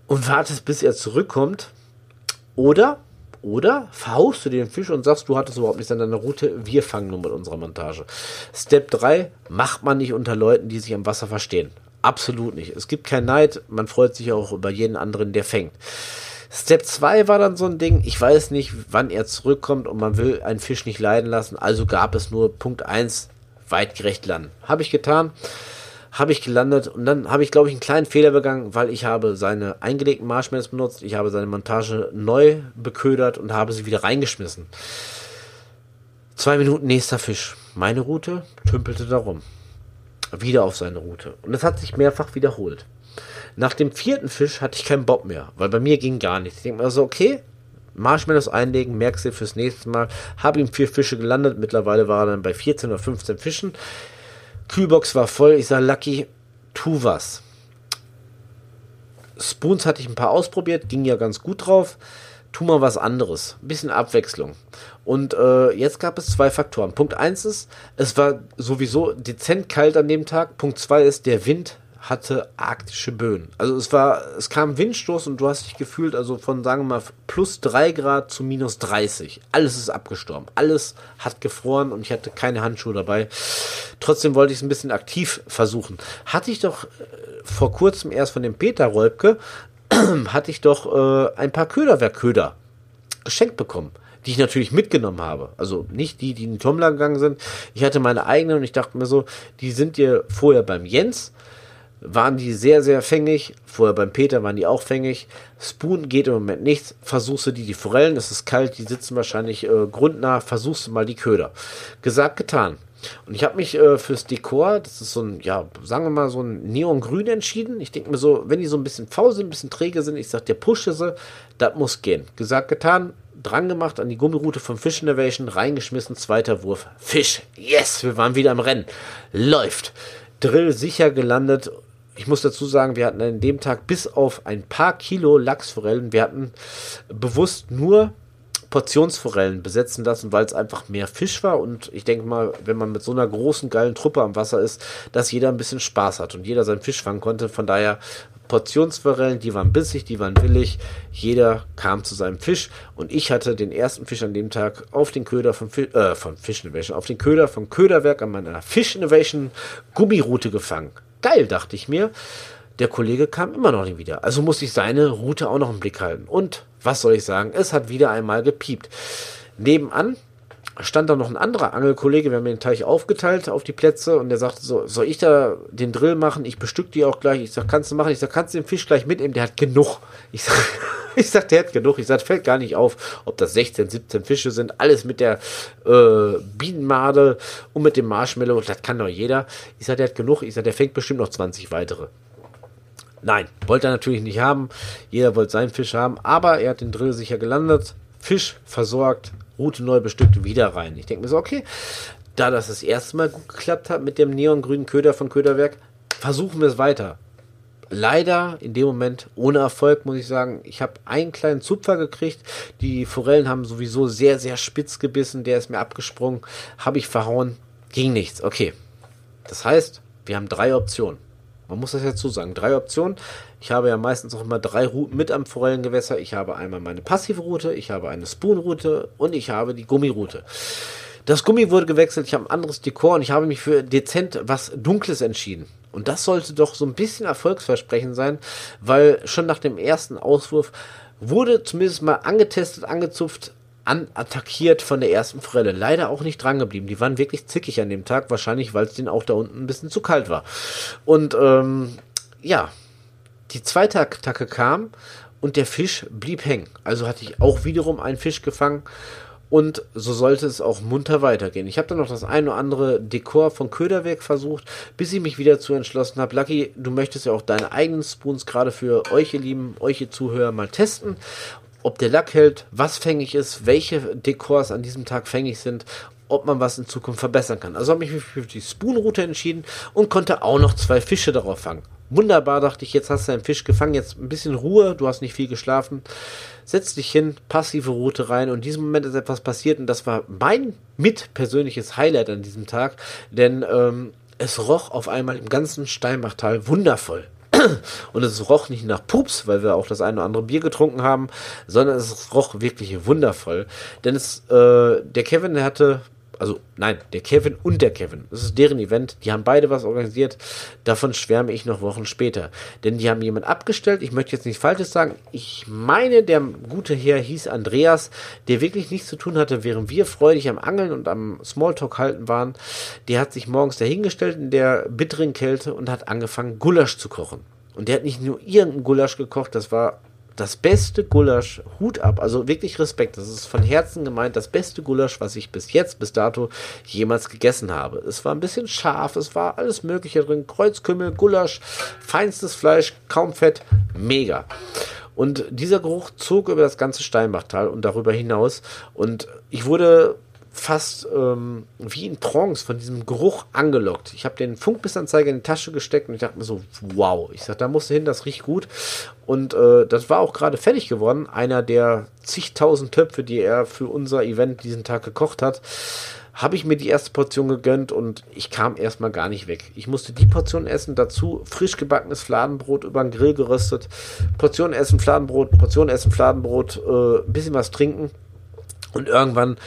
und wartest, bis er zurückkommt. Oder oder verhaust du den Fisch und sagst, du hattest überhaupt nichts an deiner Route, wir fangen nur mit unserer Montage. Step 3 macht man nicht unter Leuten, die sich am Wasser verstehen. Absolut nicht. Es gibt kein Neid, man freut sich auch über jeden anderen, der fängt. Step 2 war dann so ein Ding, ich weiß nicht, wann er zurückkommt und man will einen Fisch nicht leiden lassen, also gab es nur Punkt 1, weitgerecht landen. Habe ich getan habe ich gelandet und dann habe ich, glaube ich, einen kleinen Fehler begangen, weil ich habe seine eingelegten Marshmallows benutzt, ich habe seine Montage neu beködert und habe sie wieder reingeschmissen. Zwei Minuten nächster Fisch. Meine Route tümpelte darum. Wieder auf seine Route. Und es hat sich mehrfach wiederholt. Nach dem vierten Fisch hatte ich keinen Bock mehr, weil bei mir ging gar nichts. Ich denke mir so, okay, Marshmallows einlegen, merkst du fürs nächste Mal. Habe ihm vier Fische gelandet. Mittlerweile war er dann bei 14 oder 15 Fischen. Kühlbox war voll. Ich sage, Lucky, tu was. Spoons hatte ich ein paar ausprobiert, ging ja ganz gut drauf. Tu mal was anderes. Ein bisschen Abwechslung. Und äh, jetzt gab es zwei Faktoren. Punkt 1 ist, es war sowieso dezent kalt an dem Tag. Punkt 2 ist, der Wind hatte arktische Böen. Also es war, es kam Windstoß und du hast dich gefühlt, also von sagen wir mal plus drei Grad zu minus 30. Alles ist abgestorben. Alles hat gefroren und ich hatte keine Handschuhe dabei. Trotzdem wollte ich es ein bisschen aktiv versuchen. Hatte ich doch äh, vor kurzem erst von dem Peter Rolbke, hatte ich doch äh, ein paar Köderwerkköder geschenkt bekommen die ich natürlich mitgenommen habe. Also nicht die, die in den Tumbler gegangen sind. Ich hatte meine eigenen und ich dachte mir so, die sind dir vorher beim Jens waren die sehr, sehr fängig. Vorher beim Peter waren die auch fängig. Spoon geht im Moment nichts. Versuchst du die, die Forellen, es ist kalt, die sitzen wahrscheinlich äh, grundnah. Versuchst du mal die Köder. Gesagt, getan. Und ich habe mich äh, fürs Dekor, das ist so ein, ja, sagen wir mal, so ein Neongrün entschieden. Ich denke mir so, wenn die so ein bisschen faul sind, ein bisschen träge sind, ich sage, der pushe sie, das muss gehen. Gesagt, getan, dran gemacht an die Gummiroute von Fish Innovation, reingeschmissen, zweiter Wurf, Fisch, yes, wir waren wieder im Rennen, läuft. Drill sicher gelandet ich muss dazu sagen, wir hatten an dem Tag bis auf ein paar Kilo Lachsforellen, wir hatten bewusst nur Portionsforellen besetzen lassen, weil es einfach mehr Fisch war. Und ich denke mal, wenn man mit so einer großen, geilen Truppe am Wasser ist, dass jeder ein bisschen Spaß hat und jeder seinen Fisch fangen konnte. Von daher Portionsforellen, die waren bissig, die waren willig. Jeder kam zu seinem Fisch und ich hatte den ersten Fisch an dem Tag auf den Köder von, äh, von Fish Innovation, auf den Köder von Köderwerk an meiner Fish Innovation Gummiroute gefangen. Geil, dachte ich mir. Der Kollege kam immer noch nicht wieder. Also musste ich seine Route auch noch im Blick halten. Und was soll ich sagen? Es hat wieder einmal gepiept. Nebenan stand da noch ein anderer Angelkollege, wir haben den Teich aufgeteilt auf die Plätze und der sagte so, soll ich da den Drill machen? Ich bestück die auch gleich. Ich sag, kannst du machen? Ich sag, kannst du den Fisch gleich mitnehmen? Der hat genug. Ich sag, ich sag, der hat genug. Ich sag, fällt gar nicht auf, ob das 16, 17 Fische sind. Alles mit der äh, Bienenmade und mit dem Marshmallow. Das kann doch jeder. Ich sag, der hat genug. Ich sag, der fängt bestimmt noch 20 weitere. Nein, wollte er natürlich nicht haben. Jeder wollte seinen Fisch haben, aber er hat den Drill sicher gelandet. Fisch versorgt, Route neu bestückt, wieder rein. Ich denke mir so, okay, da das das erste Mal gut geklappt hat mit dem neongrünen Köder von Köderwerk, versuchen wir es weiter. Leider in dem Moment ohne Erfolg, muss ich sagen. Ich habe einen kleinen Zupfer gekriegt. Die Forellen haben sowieso sehr, sehr spitz gebissen. Der ist mir abgesprungen. Habe ich verhauen. Ging nichts. Okay. Das heißt, wir haben drei Optionen. Man muss das ja zusagen. Drei Optionen. Ich habe ja meistens auch immer drei Routen mit am Forellengewässer. Ich habe einmal meine passive Route, ich habe eine Spoon-Route und ich habe die Gummiroute. Das Gummi wurde gewechselt, ich habe ein anderes Dekor und ich habe mich für dezent was Dunkles entschieden. Und das sollte doch so ein bisschen Erfolgsversprechen sein, weil schon nach dem ersten Auswurf wurde zumindest mal angetestet, angezupft, attackiert von der ersten Forelle. Leider auch nicht drangeblieben. Die waren wirklich zickig an dem Tag, wahrscheinlich, weil es denen auch da unten ein bisschen zu kalt war. Und ähm, ja, die zweite Attacke kam und der Fisch blieb hängen. Also hatte ich auch wiederum einen Fisch gefangen und so sollte es auch munter weitergehen. Ich habe dann noch das ein oder andere Dekor von Köderwerk versucht, bis ich mich wieder zu entschlossen habe. Lucky, du möchtest ja auch deine eigenen Spoons gerade für euch, ihr Lieben, euch, ihr Zuhörer, mal testen. Ob der Lack hält, was fängig ist, welche Dekors an diesem Tag fängig sind ob man was in Zukunft verbessern kann. Also habe ich mich für die Spoon-Route entschieden und konnte auch noch zwei Fische darauf fangen. Wunderbar, dachte ich, jetzt hast du einen Fisch gefangen, jetzt ein bisschen Ruhe, du hast nicht viel geschlafen. Setz dich hin, passive Route rein und in diesem Moment ist etwas passiert und das war mein mit persönliches Highlight an diesem Tag, denn ähm, es roch auf einmal im ganzen Steinbachtal wundervoll. Und es roch nicht nach Pups, weil wir auch das eine oder andere Bier getrunken haben, sondern es roch wirklich wundervoll. Denn es, äh, der Kevin, der hatte also nein, der Kevin und der Kevin. Das ist deren Event. Die haben beide was organisiert. Davon schwärme ich noch Wochen später. Denn die haben jemand abgestellt. Ich möchte jetzt nichts Falsches sagen. Ich meine, der gute Herr hieß Andreas, der wirklich nichts zu tun hatte, während wir freudig am Angeln und am Smalltalk halten waren. Der hat sich morgens dahingestellt in der bitteren Kälte und hat angefangen, Gulasch zu kochen. Und der hat nicht nur irgendeinen Gulasch gekocht, das war das beste Gulasch, Hut ab, also wirklich Respekt, das ist von Herzen gemeint, das beste Gulasch, was ich bis jetzt, bis dato jemals gegessen habe. Es war ein bisschen scharf, es war alles Mögliche drin, Kreuzkümmel, Gulasch, feinstes Fleisch, kaum Fett, mega. Und dieser Geruch zog über das ganze Steinbachtal und darüber hinaus. Und ich wurde fast ähm, wie in Trance von diesem Geruch angelockt. Ich habe den Funkbissanzeiger in die Tasche gesteckt und ich dachte mir so, wow. Ich sag, da musst du hin, das riecht gut. Und äh, das war auch gerade fertig geworden. Einer der zigtausend Töpfe, die er für unser Event diesen Tag gekocht hat, habe ich mir die erste Portion gegönnt und ich kam erstmal gar nicht weg. Ich musste die Portion essen, dazu frisch gebackenes Fladenbrot über den Grill geröstet, Portion essen, Fladenbrot, Portion essen, Fladenbrot, äh, ein bisschen was trinken und irgendwann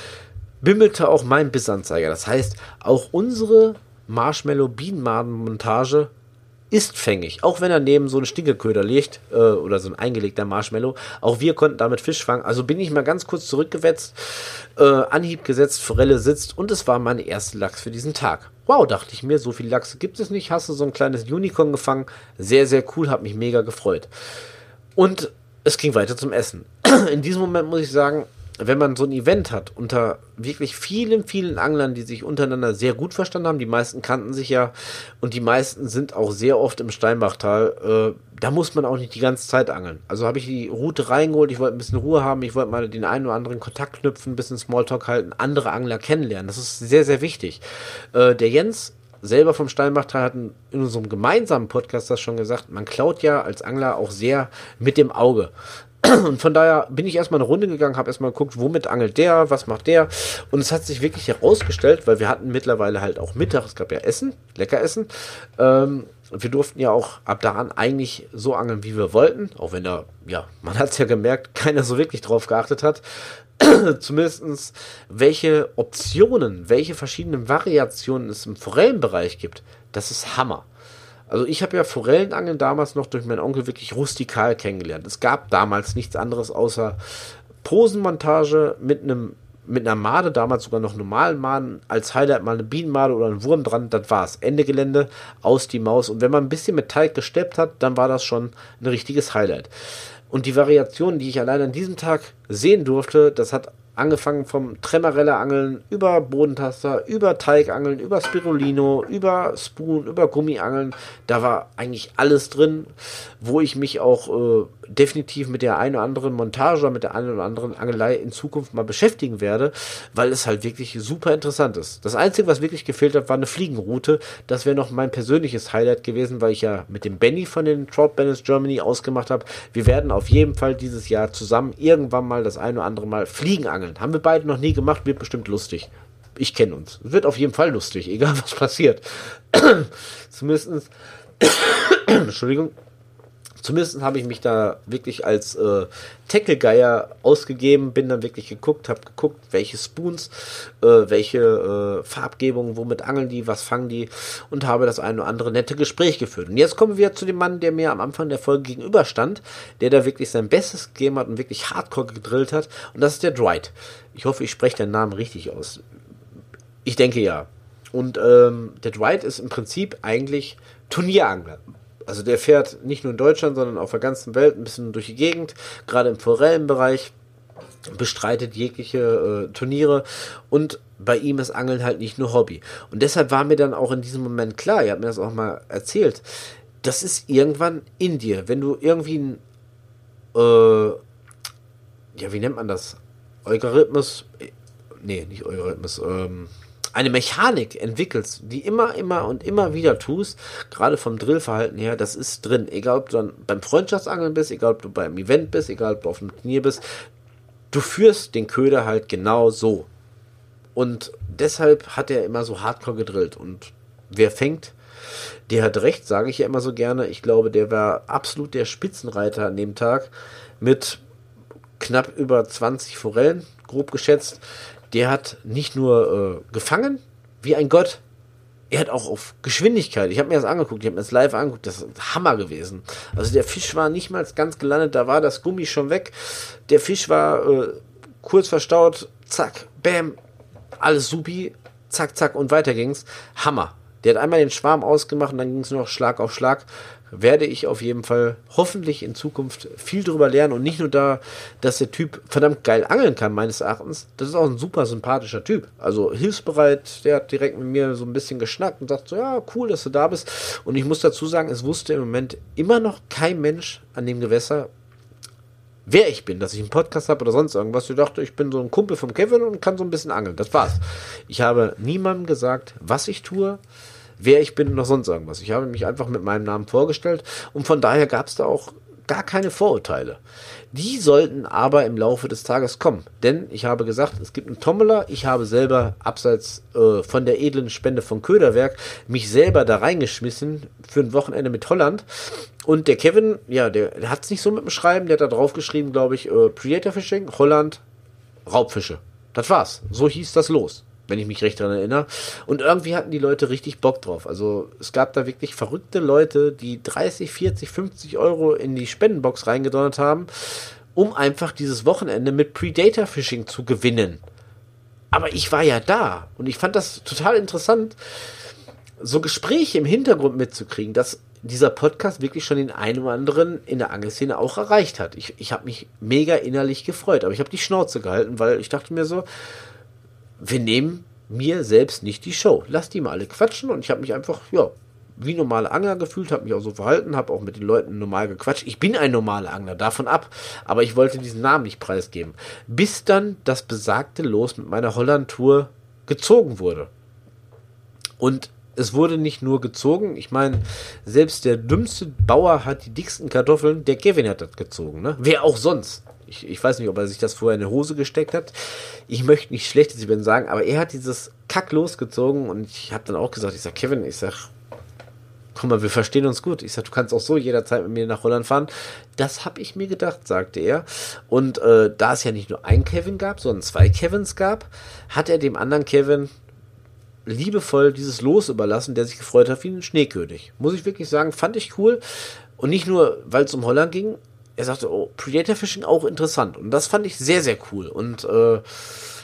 bimmelte auch mein Bissanzeiger. Das heißt, auch unsere Marshmallow-Bienenmaden-Montage ist fängig. Auch wenn er neben so einen Stinkeköder liegt, äh, oder so ein eingelegter Marshmallow. Auch wir konnten damit Fisch fangen. Also bin ich mal ganz kurz zurückgewetzt, äh, Anhieb gesetzt, Forelle sitzt und es war meine erste Lachs für diesen Tag. Wow, dachte ich mir, so viel Lachse gibt es nicht. Hast du so ein kleines Unicorn gefangen? Sehr, sehr cool, hat mich mega gefreut. Und es ging weiter zum Essen. In diesem Moment muss ich sagen, wenn man so ein Event hat unter wirklich vielen, vielen Anglern, die sich untereinander sehr gut verstanden haben, die meisten kannten sich ja und die meisten sind auch sehr oft im Steinbachtal, äh, da muss man auch nicht die ganze Zeit angeln. Also habe ich die Route reingeholt, ich wollte ein bisschen Ruhe haben, ich wollte mal den einen oder anderen Kontakt knüpfen, ein bisschen Smalltalk halten, andere Angler kennenlernen. Das ist sehr, sehr wichtig. Äh, der Jens selber vom Steinbachtal hat in unserem gemeinsamen Podcast das schon gesagt, man klaut ja als Angler auch sehr mit dem Auge. Und von daher bin ich erstmal eine Runde gegangen, habe erstmal geguckt, womit angelt der, was macht der. Und es hat sich wirklich herausgestellt, weil wir hatten mittlerweile halt auch Mittag, es gab ja Essen, lecker Essen. Ähm, wir durften ja auch ab da an eigentlich so angeln, wie wir wollten, auch wenn da, ja, man hat es ja gemerkt, keiner so wirklich drauf geachtet hat. Zumindestens welche Optionen, welche verschiedenen Variationen es im Forellenbereich gibt, das ist Hammer. Also ich habe ja Forellenangeln damals noch durch meinen Onkel wirklich rustikal kennengelernt. Es gab damals nichts anderes außer Posenmontage mit einem mit einer Made, damals sogar noch normalen Maden, als Highlight mal eine Bienenmade oder ein Wurm dran, das war's. Ende Gelände, aus die Maus. Und wenn man ein bisschen mit Teig gesteppt hat, dann war das schon ein richtiges Highlight. Und die Variationen, die ich allein an diesem Tag sehen durfte, das hat Angefangen vom Tremorella-Angeln, über Bodentaster, über Teigangeln, über Spirulino, über Spoon, über Gummiangeln. Da war eigentlich alles drin, wo ich mich auch äh, definitiv mit der einen oder anderen Montage oder mit der einen oder anderen Angelei in Zukunft mal beschäftigen werde, weil es halt wirklich super interessant ist. Das Einzige, was wirklich gefehlt hat, war eine Fliegenroute. Das wäre noch mein persönliches Highlight gewesen, weil ich ja mit dem Benny von den Trout Bandits Germany ausgemacht habe. Wir werden auf jeden Fall dieses Jahr zusammen irgendwann mal das eine oder andere Mal Fliegen angeln. Haben wir beide noch nie gemacht, wird bestimmt lustig. Ich kenne uns. Wird auf jeden Fall lustig, egal was passiert. Zumindest. Entschuldigung Zumindest habe ich mich da wirklich als äh, Tackle-Geier ausgegeben, bin dann wirklich geguckt, habe geguckt, welche Spoons, äh, welche äh, Farbgebungen, womit angeln die, was fangen die und habe das eine oder andere nette Gespräch geführt. Und jetzt kommen wir zu dem Mann, der mir am Anfang der Folge gegenüberstand, der da wirklich sein Bestes gegeben hat und wirklich hardcore gedrillt hat und das ist der Dwight. Ich hoffe, ich spreche den Namen richtig aus. Ich denke ja. Und ähm, der Dwight ist im Prinzip eigentlich Turnierangler. Also der fährt nicht nur in Deutschland, sondern auf der ganzen Welt ein bisschen durch die Gegend, gerade im Forellenbereich, bestreitet jegliche äh, Turniere und bei ihm ist Angeln halt nicht nur Hobby. Und deshalb war mir dann auch in diesem Moment klar, ihr habt mir das auch mal erzählt, das ist irgendwann in dir. Wenn du irgendwie ein, äh, ja, wie nennt man das? Eugarithmus, nee, nicht Eugarithmus, ähm, eine Mechanik entwickelst, die immer, immer und immer wieder tust, gerade vom Drillverhalten her, das ist drin. Egal, ob du dann beim Freundschaftsangeln bist, egal, ob du beim Event bist, egal, ob du auf dem Turnier bist, du führst den Köder halt genau so. Und deshalb hat er immer so hardcore gedrillt. Und wer fängt, der hat recht, sage ich ja immer so gerne. Ich glaube, der war absolut der Spitzenreiter an dem Tag mit knapp über 20 Forellen, grob geschätzt der hat nicht nur äh, gefangen wie ein Gott, er hat auch auf Geschwindigkeit. Ich habe mir das angeguckt, ich habe mir das live angeguckt, das ist Hammer gewesen. Also der Fisch war nicht mal ganz gelandet, da war das Gummi schon weg. Der Fisch war äh, kurz verstaut, zack, bam, alles supi, zack, zack und weiter ging's. Hammer. Der hat einmal den Schwarm ausgemacht und dann ging es nur noch Schlag auf Schlag werde ich auf jeden Fall hoffentlich in Zukunft viel drüber lernen und nicht nur da, dass der Typ verdammt geil angeln kann, meines Erachtens. Das ist auch ein super sympathischer Typ. Also hilfsbereit, der hat direkt mit mir so ein bisschen geschnackt und sagt so, ja, cool, dass du da bist. Und ich muss dazu sagen, es wusste im Moment immer noch kein Mensch an dem Gewässer, wer ich bin, dass ich einen Podcast habe oder sonst irgendwas. Ich dachte, ich bin so ein Kumpel vom Kevin und kann so ein bisschen angeln. Das war's. Ich habe niemandem gesagt, was ich tue wer ich bin und noch sonst irgendwas. Ich habe mich einfach mit meinem Namen vorgestellt und von daher gab es da auch gar keine Vorurteile. Die sollten aber im Laufe des Tages kommen. Denn ich habe gesagt, es gibt einen Tommeler. Ich habe selber, abseits äh, von der edlen Spende von Köderwerk, mich selber da reingeschmissen für ein Wochenende mit Holland. Und der Kevin, ja, der, der hat es nicht so mit dem Schreiben. Der hat da drauf geschrieben, glaube ich, äh, Predator Fishing, Holland, Raubfische. Das war's. So hieß das los wenn ich mich recht daran erinnere. Und irgendwie hatten die Leute richtig Bock drauf. Also es gab da wirklich verrückte Leute, die 30, 40, 50 Euro in die Spendenbox reingedonnert haben, um einfach dieses Wochenende mit Predator Fishing zu gewinnen. Aber ich war ja da und ich fand das total interessant, so Gespräche im Hintergrund mitzukriegen, dass dieser Podcast wirklich schon den einen oder anderen in der Angelszene auch erreicht hat. Ich, ich habe mich mega innerlich gefreut, aber ich habe die Schnauze gehalten, weil ich dachte mir so, wir nehmen mir selbst nicht die Show. Lass die mal alle quatschen und ich habe mich einfach, ja, wie normale Angler gefühlt, habe mich auch so verhalten, habe auch mit den Leuten normal gequatscht. Ich bin ein normaler Angler, davon ab, aber ich wollte diesen Namen nicht preisgeben. Bis dann das besagte Los mit meiner Holland-Tour gezogen wurde. Und es wurde nicht nur gezogen, ich meine, selbst der dümmste Bauer hat die dicksten Kartoffeln, der Kevin hat das gezogen, ne? Wer auch sonst. Ich, ich weiß nicht, ob er sich das vorher in die Hose gesteckt hat. Ich möchte nicht schlechtes über ihn sagen, aber er hat dieses Kack losgezogen und ich habe dann auch gesagt, ich sag, Kevin, ich sag, guck mal, wir verstehen uns gut. Ich sag, du kannst auch so jederzeit mit mir nach Holland fahren. Das habe ich mir gedacht, sagte er. Und äh, da es ja nicht nur ein Kevin gab, sondern zwei Kevins gab, hat er dem anderen Kevin liebevoll dieses Los überlassen, der sich gefreut hat wie ein Schneekönig. Muss ich wirklich sagen, fand ich cool. Und nicht nur, weil es um Holland ging, er sagte, oh, Predator Fishing auch interessant. Und das fand ich sehr, sehr cool. Und äh,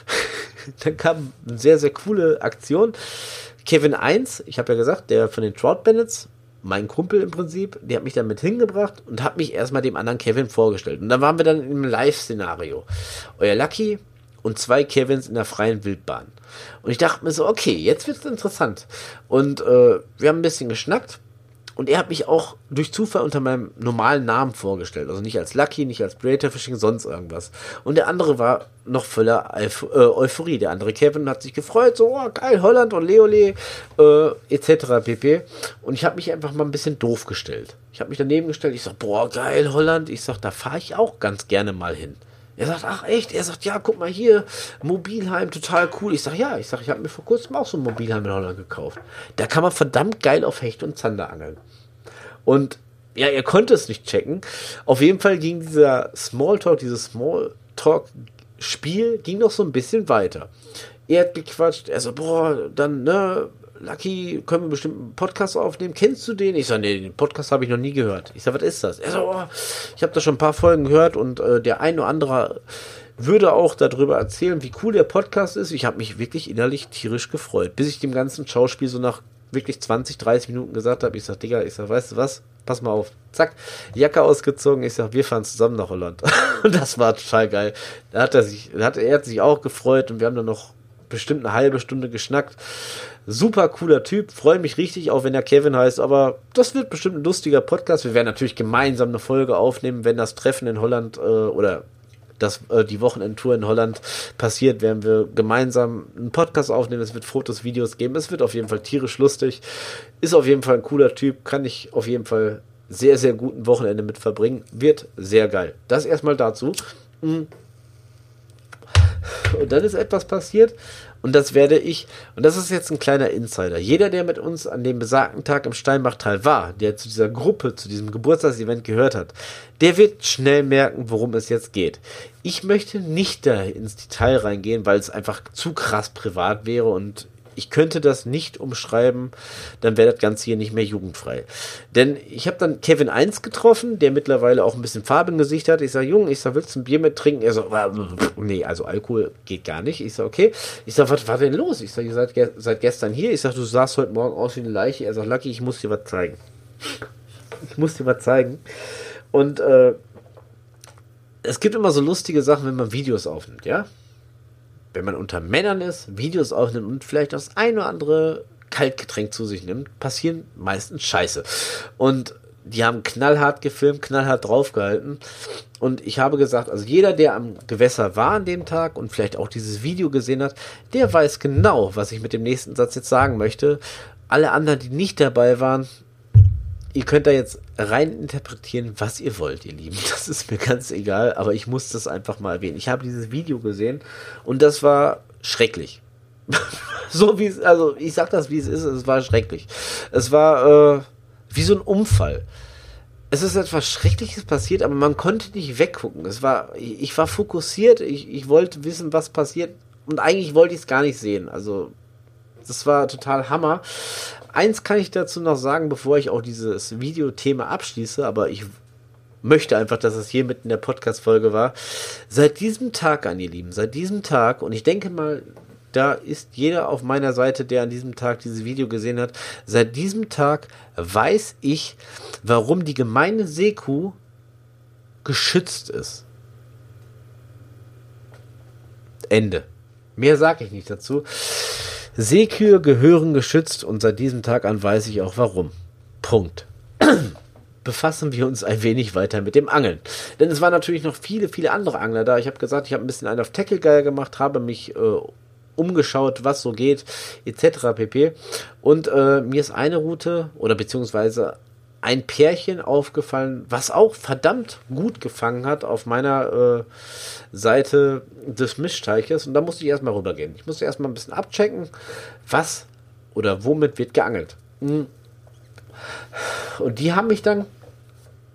dann kam eine sehr, sehr coole Aktion. Kevin 1, ich habe ja gesagt, der von den Trout Bandits, mein Kumpel im Prinzip, der hat mich dann mit hingebracht und hat mich erstmal dem anderen Kevin vorgestellt. Und dann waren wir dann im Live-Szenario. Euer Lucky und zwei Kevins in der freien Wildbahn. Und ich dachte mir so, okay, jetzt wird's interessant. Und äh, wir haben ein bisschen geschnackt und er hat mich auch durch Zufall unter meinem normalen Namen vorgestellt. Also nicht als Lucky, nicht als Creator Fishing, sonst irgendwas. Und der andere war noch voller Euph äh, Euphorie. Der andere Kevin hat sich gefreut, so, oh, geil, Holland und Leole, äh, etc. pp. Und ich habe mich einfach mal ein bisschen doof gestellt. Ich habe mich daneben gestellt, ich sag, boah, geil, Holland. Ich sag, da fahre ich auch ganz gerne mal hin. Er sagt, ach echt? Er sagt, ja, guck mal hier, Mobilheim, total cool. Ich sag, ja, ich sag, ich habe mir vor kurzem auch so ein Mobilheim in Holland gekauft. Da kann man verdammt geil auf Hecht und Zander angeln. Und ja, er konnte es nicht checken. Auf jeden Fall ging dieser Smalltalk, dieses Smalltalk-Spiel ging noch so ein bisschen weiter. Er hat gequatscht, er so, boah, dann, ne, Lucky, können wir bestimmt einen Podcast aufnehmen? Kennst du den? Ich sage, nee, den Podcast habe ich noch nie gehört. Ich sage, was ist das? Er so, oh, ich habe da schon ein paar Folgen gehört und äh, der ein oder andere würde auch darüber erzählen, wie cool der Podcast ist. Ich habe mich wirklich innerlich tierisch gefreut, bis ich dem ganzen Schauspiel so nach wirklich 20, 30 Minuten gesagt habe. Ich sage, Digga, ich sage, weißt du was? Pass mal auf. Zack, Jacke ausgezogen. Ich sage, wir fahren zusammen nach Holland. und das war total geil. Da hat er sich, da hat, er hat sich auch gefreut und wir haben dann noch bestimmt eine halbe Stunde geschnackt. Super cooler Typ, freue mich richtig, auch wenn er Kevin heißt, aber das wird bestimmt ein lustiger Podcast. Wir werden natürlich gemeinsam eine Folge aufnehmen, wenn das Treffen in Holland äh, oder das, äh, die Wochenendtour in Holland passiert, werden wir gemeinsam einen Podcast aufnehmen. Es wird Fotos, Videos geben. Es wird auf jeden Fall tierisch lustig. Ist auf jeden Fall ein cooler Typ. Kann ich auf jeden Fall sehr, sehr guten Wochenende mit verbringen. Wird sehr geil. Das erstmal dazu. Mhm. Und dann ist etwas passiert und das werde ich, und das ist jetzt ein kleiner Insider. Jeder, der mit uns an dem besagten Tag im Steinbachtal war, der zu dieser Gruppe, zu diesem Geburtstagsevent gehört hat, der wird schnell merken, worum es jetzt geht. Ich möchte nicht da ins Detail reingehen, weil es einfach zu krass privat wäre und ich könnte das nicht umschreiben, dann wäre das Ganze hier nicht mehr jugendfrei. Denn ich habe dann Kevin 1 getroffen, der mittlerweile auch ein bisschen Farbe im Gesicht hat. Ich sage, Junge, ich sage, willst du ein Bier mit trinken? Er so, nee, also Alkohol geht gar nicht. Ich sage, okay. Ich sage, was war denn los? Ich sage, ihr seid, ge seit gestern hier. Ich sage, du sahst heute Morgen aus wie eine Leiche. Er sagt, Lucky, ich muss dir was zeigen. Ich muss dir was zeigen. Und äh, es gibt immer so lustige Sachen, wenn man Videos aufnimmt, ja? Wenn man unter Männern ist, Videos aufnimmt und vielleicht das ein oder andere Kaltgetränk zu sich nimmt, passieren meistens Scheiße. Und die haben knallhart gefilmt, knallhart draufgehalten. Und ich habe gesagt, also jeder, der am Gewässer war an dem Tag und vielleicht auch dieses Video gesehen hat, der weiß genau, was ich mit dem nächsten Satz jetzt sagen möchte. Alle anderen, die nicht dabei waren, ihr könnt da jetzt rein interpretieren, was ihr wollt, ihr Lieben. Das ist mir ganz egal, aber ich muss das einfach mal erwähnen. Ich habe dieses Video gesehen und das war schrecklich. so wie es, also ich sag das, wie es ist, es war schrecklich. Es war äh, wie so ein Unfall. Es ist etwas Schreckliches passiert, aber man konnte nicht weggucken. Es war, ich war fokussiert, ich, ich wollte wissen, was passiert und eigentlich wollte ich es gar nicht sehen. Also das war total Hammer. Eins kann ich dazu noch sagen, bevor ich auch dieses Videothema abschließe, aber ich möchte einfach, dass es hier mitten in der Podcast-Folge war. Seit diesem Tag an, ihr Lieben, seit diesem Tag, und ich denke mal, da ist jeder auf meiner Seite, der an diesem Tag dieses Video gesehen hat. Seit diesem Tag weiß ich, warum die gemeine Seekuh geschützt ist. Ende. Mehr sage ich nicht dazu. Seekühe gehören geschützt und seit diesem Tag an weiß ich auch warum. Punkt. Befassen wir uns ein wenig weiter mit dem Angeln. Denn es waren natürlich noch viele, viele andere Angler da. Ich habe gesagt, ich habe ein bisschen einen auf Tackle gemacht, habe mich äh, umgeschaut, was so geht, etc. pp. Und äh, mir ist eine Route oder beziehungsweise ein Pärchen aufgefallen, was auch verdammt gut gefangen hat auf meiner äh, Seite des Mischteiches. Und da musste ich erstmal rübergehen. Ich musste erstmal ein bisschen abchecken, was oder womit wird geangelt. Hm. Und die haben mich dann,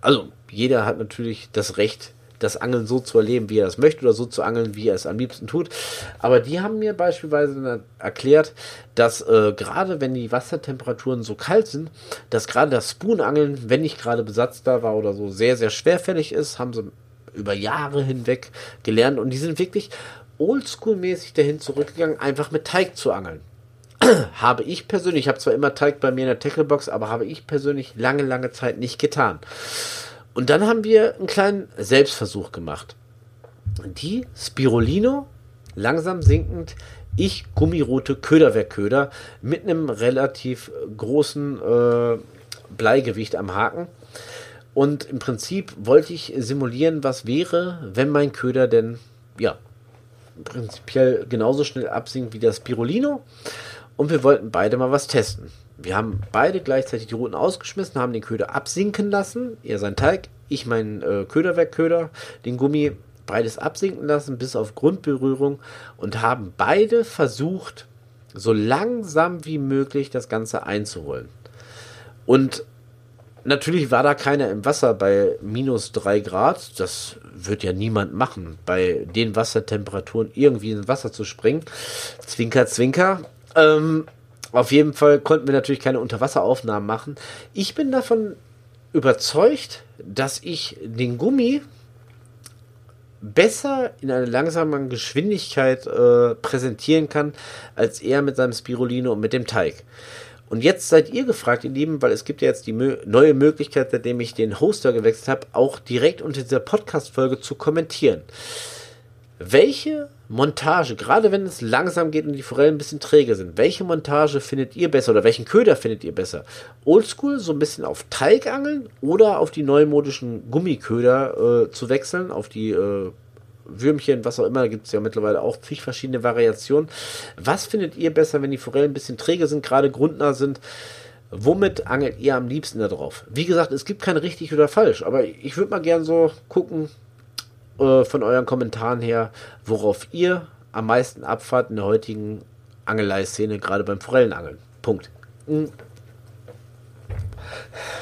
also jeder hat natürlich das Recht, das Angeln so zu erleben, wie er es möchte, oder so zu angeln, wie er es am liebsten tut. Aber die haben mir beispielsweise erklärt, dass äh, gerade wenn die Wassertemperaturen so kalt sind, dass gerade das Spoonangeln, wenn nicht gerade Besatz da war oder so, sehr, sehr schwerfällig ist, haben sie über Jahre hinweg gelernt und die sind wirklich oldschool-mäßig dahin zurückgegangen, einfach mit Teig zu angeln. habe ich persönlich, ich habe zwar immer Teig bei mir in der Tacklebox, aber habe ich persönlich lange, lange Zeit nicht getan. Und dann haben wir einen kleinen Selbstversuch gemacht. Die Spirulino langsam sinkend, ich gummirote Köderwerkköder mit einem relativ großen äh, Bleigewicht am Haken. Und im Prinzip wollte ich simulieren, was wäre, wenn mein Köder denn, ja, prinzipiell genauso schnell absinkt wie das Spirulino. Und wir wollten beide mal was testen. Wir haben beide gleichzeitig die Routen ausgeschmissen, haben den Köder absinken lassen. Er sein Teig, ich meinen äh, Köderwerkköder, den Gummi, beides absinken lassen bis auf Grundberührung und haben beide versucht, so langsam wie möglich das Ganze einzuholen. Und natürlich war da keiner im Wasser bei minus drei Grad. Das wird ja niemand machen, bei den Wassertemperaturen irgendwie ins Wasser zu springen. Zwinker, zwinker. Ähm, auf jeden Fall konnten wir natürlich keine Unterwasseraufnahmen machen. Ich bin davon überzeugt, dass ich den Gummi besser in einer langsamen Geschwindigkeit äh, präsentieren kann, als er mit seinem Spirulino und mit dem Teig. Und jetzt seid ihr gefragt, ihr Lieben, weil es gibt ja jetzt die neue Möglichkeit, seitdem ich den Hoster gewechselt habe, auch direkt unter dieser Podcast-Folge zu kommentieren. Welche Montage, gerade wenn es langsam geht und die Forellen ein bisschen träge sind, welche Montage findet ihr besser oder welchen Köder findet ihr besser? Oldschool, so ein bisschen auf Teigangeln oder auf die neumodischen Gummiköder äh, zu wechseln, auf die äh, Würmchen, was auch immer, da gibt es ja mittlerweile auch zig verschiedene Variationen. Was findet ihr besser, wenn die Forellen ein bisschen träge sind, gerade grundnah sind? Womit angelt ihr am liebsten da drauf? Wie gesagt, es gibt kein richtig oder falsch, aber ich würde mal gern so gucken, äh, von euren Kommentaren her, worauf ihr am meisten abfahrt in der heutigen Angelei-Szene, gerade beim Forellenangeln. Punkt. Hm.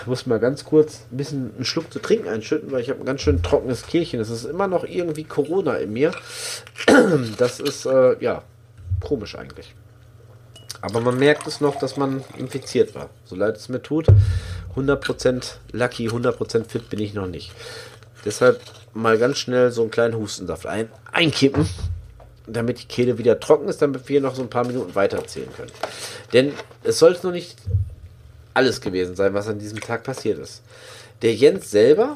Ich muss mal ganz kurz ein bisschen einen Schluck zu trinken einschütten, weil ich habe ein ganz schön trockenes Kehlchen. Es ist immer noch irgendwie Corona in mir. Das ist, äh, ja, komisch eigentlich. Aber man merkt es noch, dass man infiziert war. So leid es mir tut. 100% lucky, 100% fit bin ich noch nicht. Deshalb mal ganz schnell so einen kleinen Hustensaft ein, einkippen, damit die Kehle wieder trocken ist, damit wir noch so ein paar Minuten weiterzählen können. Denn es sollte noch nicht alles gewesen sein, was an diesem Tag passiert ist. Der Jens selber,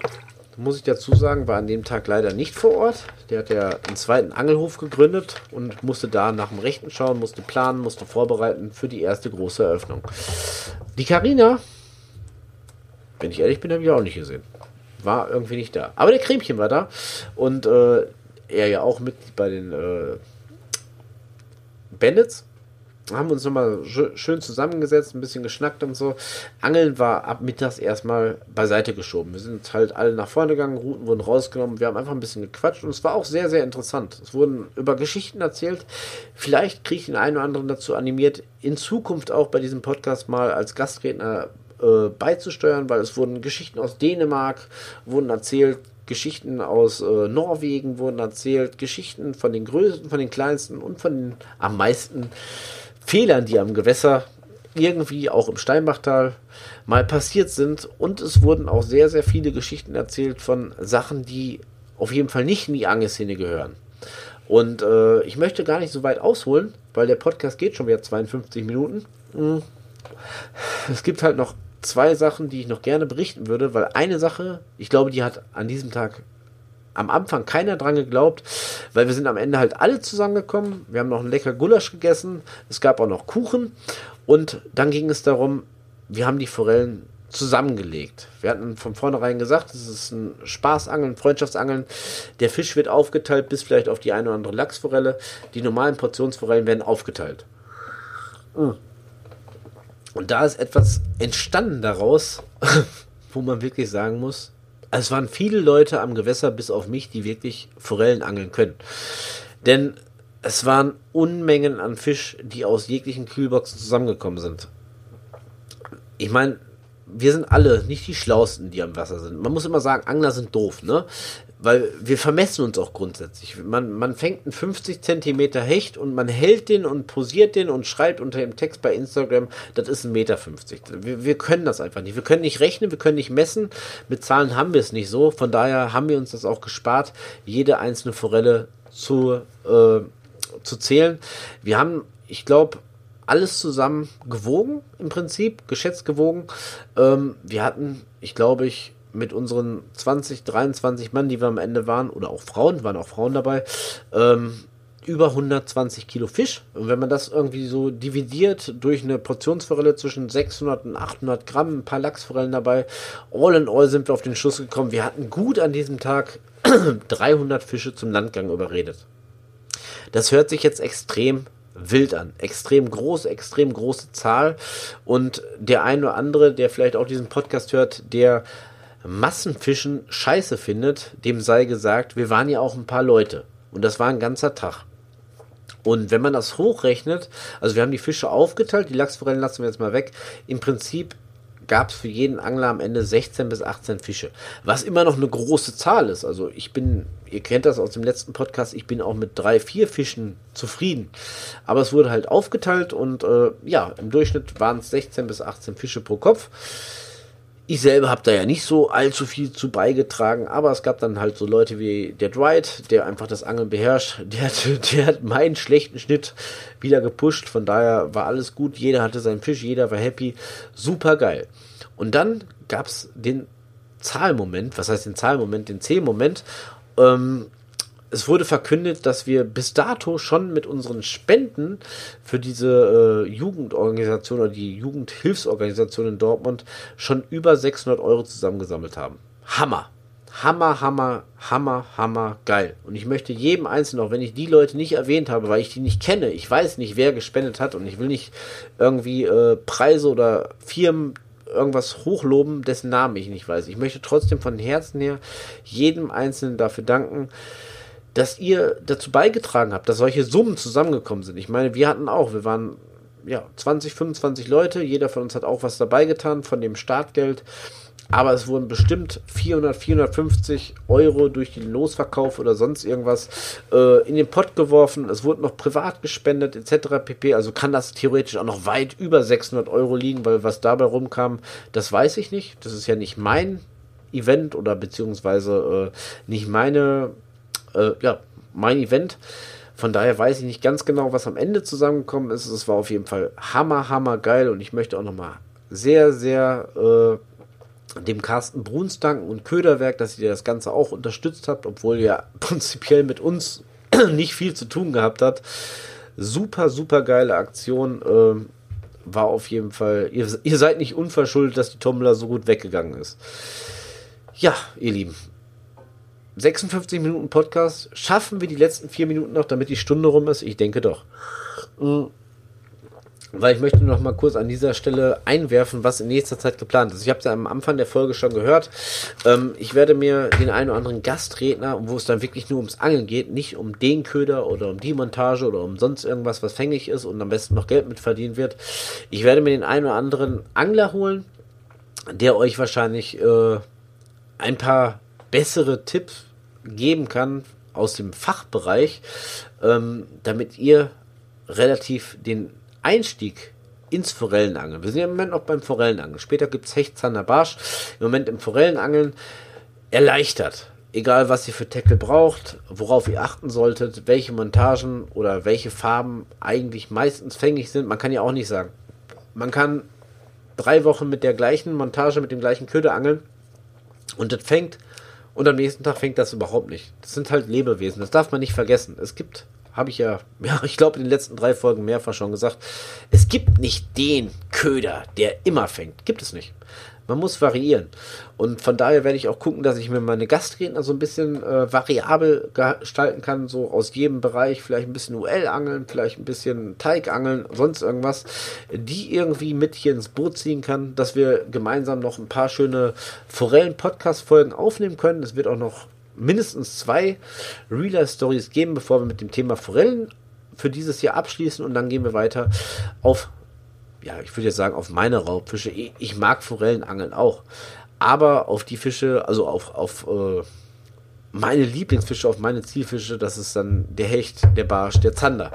muss ich dazu sagen, war an dem Tag leider nicht vor Ort. Der hat ja einen zweiten Angelhof gegründet und musste da nach dem Rechten schauen, musste planen, musste vorbereiten für die erste große Eröffnung. Die Karina, wenn ich ehrlich bin, habe ich auch nicht gesehen war irgendwie nicht da. Aber der Cremchen war da und äh, er ja auch mit bei den äh, Bandits. Haben uns nochmal schön zusammengesetzt, ein bisschen geschnackt und so. Angeln war ab mittags erstmal beiseite geschoben. Wir sind halt alle nach vorne gegangen, Routen wurden rausgenommen. Wir haben einfach ein bisschen gequatscht und es war auch sehr, sehr interessant. Es wurden über Geschichten erzählt. Vielleicht kriege ich den einen oder anderen dazu animiert, in Zukunft auch bei diesem Podcast mal als Gastredner äh, beizusteuern, weil es wurden Geschichten aus Dänemark wurden erzählt, Geschichten aus äh, Norwegen wurden erzählt, Geschichten von den größten, von den kleinsten und von den am meisten Fehlern, die am Gewässer irgendwie auch im Steinbachtal mal passiert sind. Und es wurden auch sehr, sehr viele Geschichten erzählt von Sachen, die auf jeden Fall nicht in die Angelszene gehören. Und äh, ich möchte gar nicht so weit ausholen, weil der Podcast geht schon wieder 52 Minuten. Hm. Es gibt halt noch zwei Sachen, die ich noch gerne berichten würde, weil eine Sache, ich glaube, die hat an diesem Tag am Anfang keiner dran geglaubt, weil wir sind am Ende halt alle zusammengekommen. Wir haben noch einen lecker Gulasch gegessen, es gab auch noch Kuchen und dann ging es darum, wir haben die Forellen zusammengelegt. Wir hatten von vornherein gesagt, es ist ein Spaßangeln, Freundschaftsangeln. Der Fisch wird aufgeteilt bis vielleicht auf die eine oder andere Lachsforelle. Die normalen Portionsforellen werden aufgeteilt. Mhm. Und da ist etwas entstanden daraus, wo man wirklich sagen muss, es waren viele Leute am Gewässer, bis auf mich, die wirklich Forellen angeln können. Denn es waren Unmengen an Fisch, die aus jeglichen Kühlboxen zusammengekommen sind. Ich meine, wir sind alle nicht die Schlausten, die am Wasser sind. Man muss immer sagen, Angler sind doof, ne? Weil wir vermessen uns auch grundsätzlich. Man, man fängt einen 50 Zentimeter Hecht und man hält den und posiert den und schreibt unter dem Text bei Instagram, das ist ein Meter 50. Wir, wir können das einfach nicht. Wir können nicht rechnen, wir können nicht messen. Mit Zahlen haben wir es nicht so. Von daher haben wir uns das auch gespart, jede einzelne Forelle zu, äh, zu zählen. Wir haben, ich glaube, alles zusammen gewogen, im Prinzip, geschätzt gewogen. Ähm, wir hatten, ich glaube, ich mit unseren 20, 23 Mann, die wir am Ende waren, oder auch Frauen, waren auch Frauen dabei, ähm, über 120 Kilo Fisch. Und wenn man das irgendwie so dividiert durch eine Portionsforelle zwischen 600 und 800 Gramm, ein paar Lachsforellen dabei, all in all sind wir auf den Schuss gekommen. Wir hatten gut an diesem Tag 300 Fische zum Landgang überredet. Das hört sich jetzt extrem wild an. Extrem groß, extrem große Zahl. Und der eine oder andere, der vielleicht auch diesen Podcast hört, der Massenfischen scheiße findet, dem sei gesagt, wir waren ja auch ein paar Leute. Und das war ein ganzer Tag. Und wenn man das hochrechnet, also wir haben die Fische aufgeteilt, die Lachsforellen lassen wir jetzt mal weg. Im Prinzip gab es für jeden Angler am Ende 16 bis 18 Fische, was immer noch eine große Zahl ist. Also ich bin, ihr kennt das aus dem letzten Podcast, ich bin auch mit drei, vier Fischen zufrieden. Aber es wurde halt aufgeteilt und äh, ja, im Durchschnitt waren es 16 bis 18 Fische pro Kopf. Ich selber habe da ja nicht so allzu viel zu beigetragen, aber es gab dann halt so Leute wie der Dwight, der einfach das Angeln beherrscht. Der hat, der hat meinen schlechten Schnitt wieder gepusht. Von daher war alles gut. Jeder hatte seinen Fisch, jeder war happy. Super geil. Und dann gab es den Zahlmoment, was heißt den Zahlmoment, den Zählmoment. Ähm, es wurde verkündet, dass wir bis dato schon mit unseren Spenden für diese äh, Jugendorganisation oder die Jugendhilfsorganisation in Dortmund schon über 600 Euro zusammengesammelt haben. Hammer. Hammer, Hammer, Hammer, Hammer, geil. Und ich möchte jedem Einzelnen, auch wenn ich die Leute nicht erwähnt habe, weil ich die nicht kenne, ich weiß nicht, wer gespendet hat und ich will nicht irgendwie äh, Preise oder Firmen irgendwas hochloben, dessen Namen ich nicht weiß. Ich möchte trotzdem von Herzen her jedem Einzelnen dafür danken, dass ihr dazu beigetragen habt, dass solche Summen zusammengekommen sind. Ich meine, wir hatten auch, wir waren ja 20, 25 Leute, jeder von uns hat auch was dabei getan von dem Startgeld. Aber es wurden bestimmt 400, 450 Euro durch den Losverkauf oder sonst irgendwas äh, in den Pott geworfen. Es wurde noch privat gespendet etc. pp. Also kann das theoretisch auch noch weit über 600 Euro liegen, weil was dabei rumkam, das weiß ich nicht. Das ist ja nicht mein Event oder beziehungsweise äh, nicht meine äh, ja, mein Event. Von daher weiß ich nicht ganz genau, was am Ende zusammengekommen ist. Es war auf jeden Fall hammer, hammer geil und ich möchte auch nochmal sehr, sehr äh, dem Carsten Bruns danken und Köderwerk, dass ihr das Ganze auch unterstützt habt, obwohl ihr prinzipiell mit uns nicht viel zu tun gehabt habt. Super, super geile Aktion. Äh, war auf jeden Fall, ihr, ihr seid nicht unverschuldet, dass die Tombola so gut weggegangen ist. Ja, ihr Lieben, 56 Minuten Podcast. Schaffen wir die letzten vier Minuten noch, damit die Stunde rum ist? Ich denke doch. Mhm. Weil ich möchte noch mal kurz an dieser Stelle einwerfen, was in nächster Zeit geplant ist. Ich habe es ja am Anfang der Folge schon gehört. Ähm, ich werde mir den einen oder anderen Gastredner, wo es dann wirklich nur ums Angeln geht, nicht um den Köder oder um die Montage oder um sonst irgendwas, was fängig ist und am besten noch Geld mit verdient wird. Ich werde mir den einen oder anderen Angler holen, der euch wahrscheinlich äh, ein paar bessere Tipps geben kann aus dem Fachbereich, ähm, damit ihr relativ den Einstieg ins Forellenangeln. Wir sind ja im Moment noch beim Forellenangeln. Später gibt es Hecht, Zander, Barsch. Im Moment im Forellenangeln erleichtert. Egal, was ihr für Tackle braucht, worauf ihr achten solltet, welche Montagen oder welche Farben eigentlich meistens fängig sind. Man kann ja auch nicht sagen. Man kann drei Wochen mit der gleichen Montage, mit dem gleichen Köder angeln und das fängt und am nächsten Tag fängt das überhaupt nicht. Das sind halt Lebewesen, das darf man nicht vergessen. Es gibt, habe ich ja, ja, ich glaube in den letzten drei Folgen mehrfach schon gesagt, es gibt nicht den Köder, der immer fängt. Gibt es nicht. Man muss variieren. Und von daher werde ich auch gucken, dass ich mir meine Gastredner so ein bisschen äh, variabel gestalten kann, so aus jedem Bereich, vielleicht ein bisschen UL-Angeln, vielleicht ein bisschen Teigangeln, sonst irgendwas, die irgendwie mit hier ins Boot ziehen kann, dass wir gemeinsam noch ein paar schöne Forellen-Podcast-Folgen aufnehmen können. Es wird auch noch mindestens zwei Real-Stories geben, bevor wir mit dem Thema Forellen für dieses Jahr abschließen und dann gehen wir weiter auf ja, ich würde jetzt sagen, auf meine Raubfische. Ich mag Forellenangeln auch. Aber auf die Fische, also auf, auf äh, meine Lieblingsfische, auf meine Zielfische, das ist dann der Hecht, der Barsch, der Zander.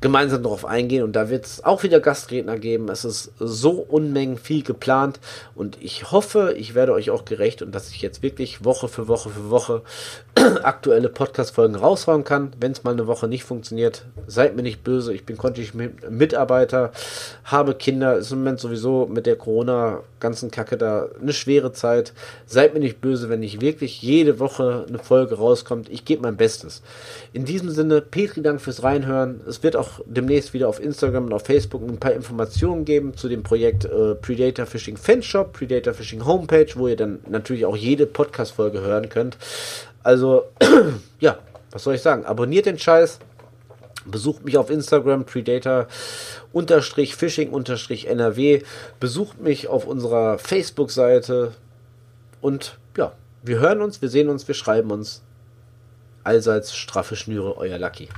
Gemeinsam darauf eingehen und da wird es auch wieder Gastredner geben. Es ist so unmengen viel geplant und ich hoffe, ich werde euch auch gerecht und dass ich jetzt wirklich Woche für Woche für Woche aktuelle Podcast-Folgen raushauen kann. Wenn es mal eine Woche nicht funktioniert, seid mir nicht böse. Ich bin kontinuierlich Mitarbeiter, habe Kinder, ist im Moment sowieso mit der Corona-ganzen Kacke da eine schwere Zeit. Seid mir nicht böse, wenn nicht wirklich jede Woche eine Folge rauskommt. Ich gebe mein Bestes. In diesem Sinne, Petri, Dank fürs Reinhören. Es wird auch demnächst wieder auf Instagram und auf Facebook ein paar Informationen geben zu dem Projekt äh, Predator Fishing Fanshop, Predator Fishing Homepage, wo ihr dann natürlich auch jede Podcast-Folge hören könnt. Also, ja, was soll ich sagen? Abonniert den Scheiß. Besucht mich auf Instagram, Predator Fishing NRW. Besucht mich auf unserer Facebook-Seite. Und wir hören uns, wir sehen uns, wir schreiben uns. Allseits straffe Schnüre, euer Lucky.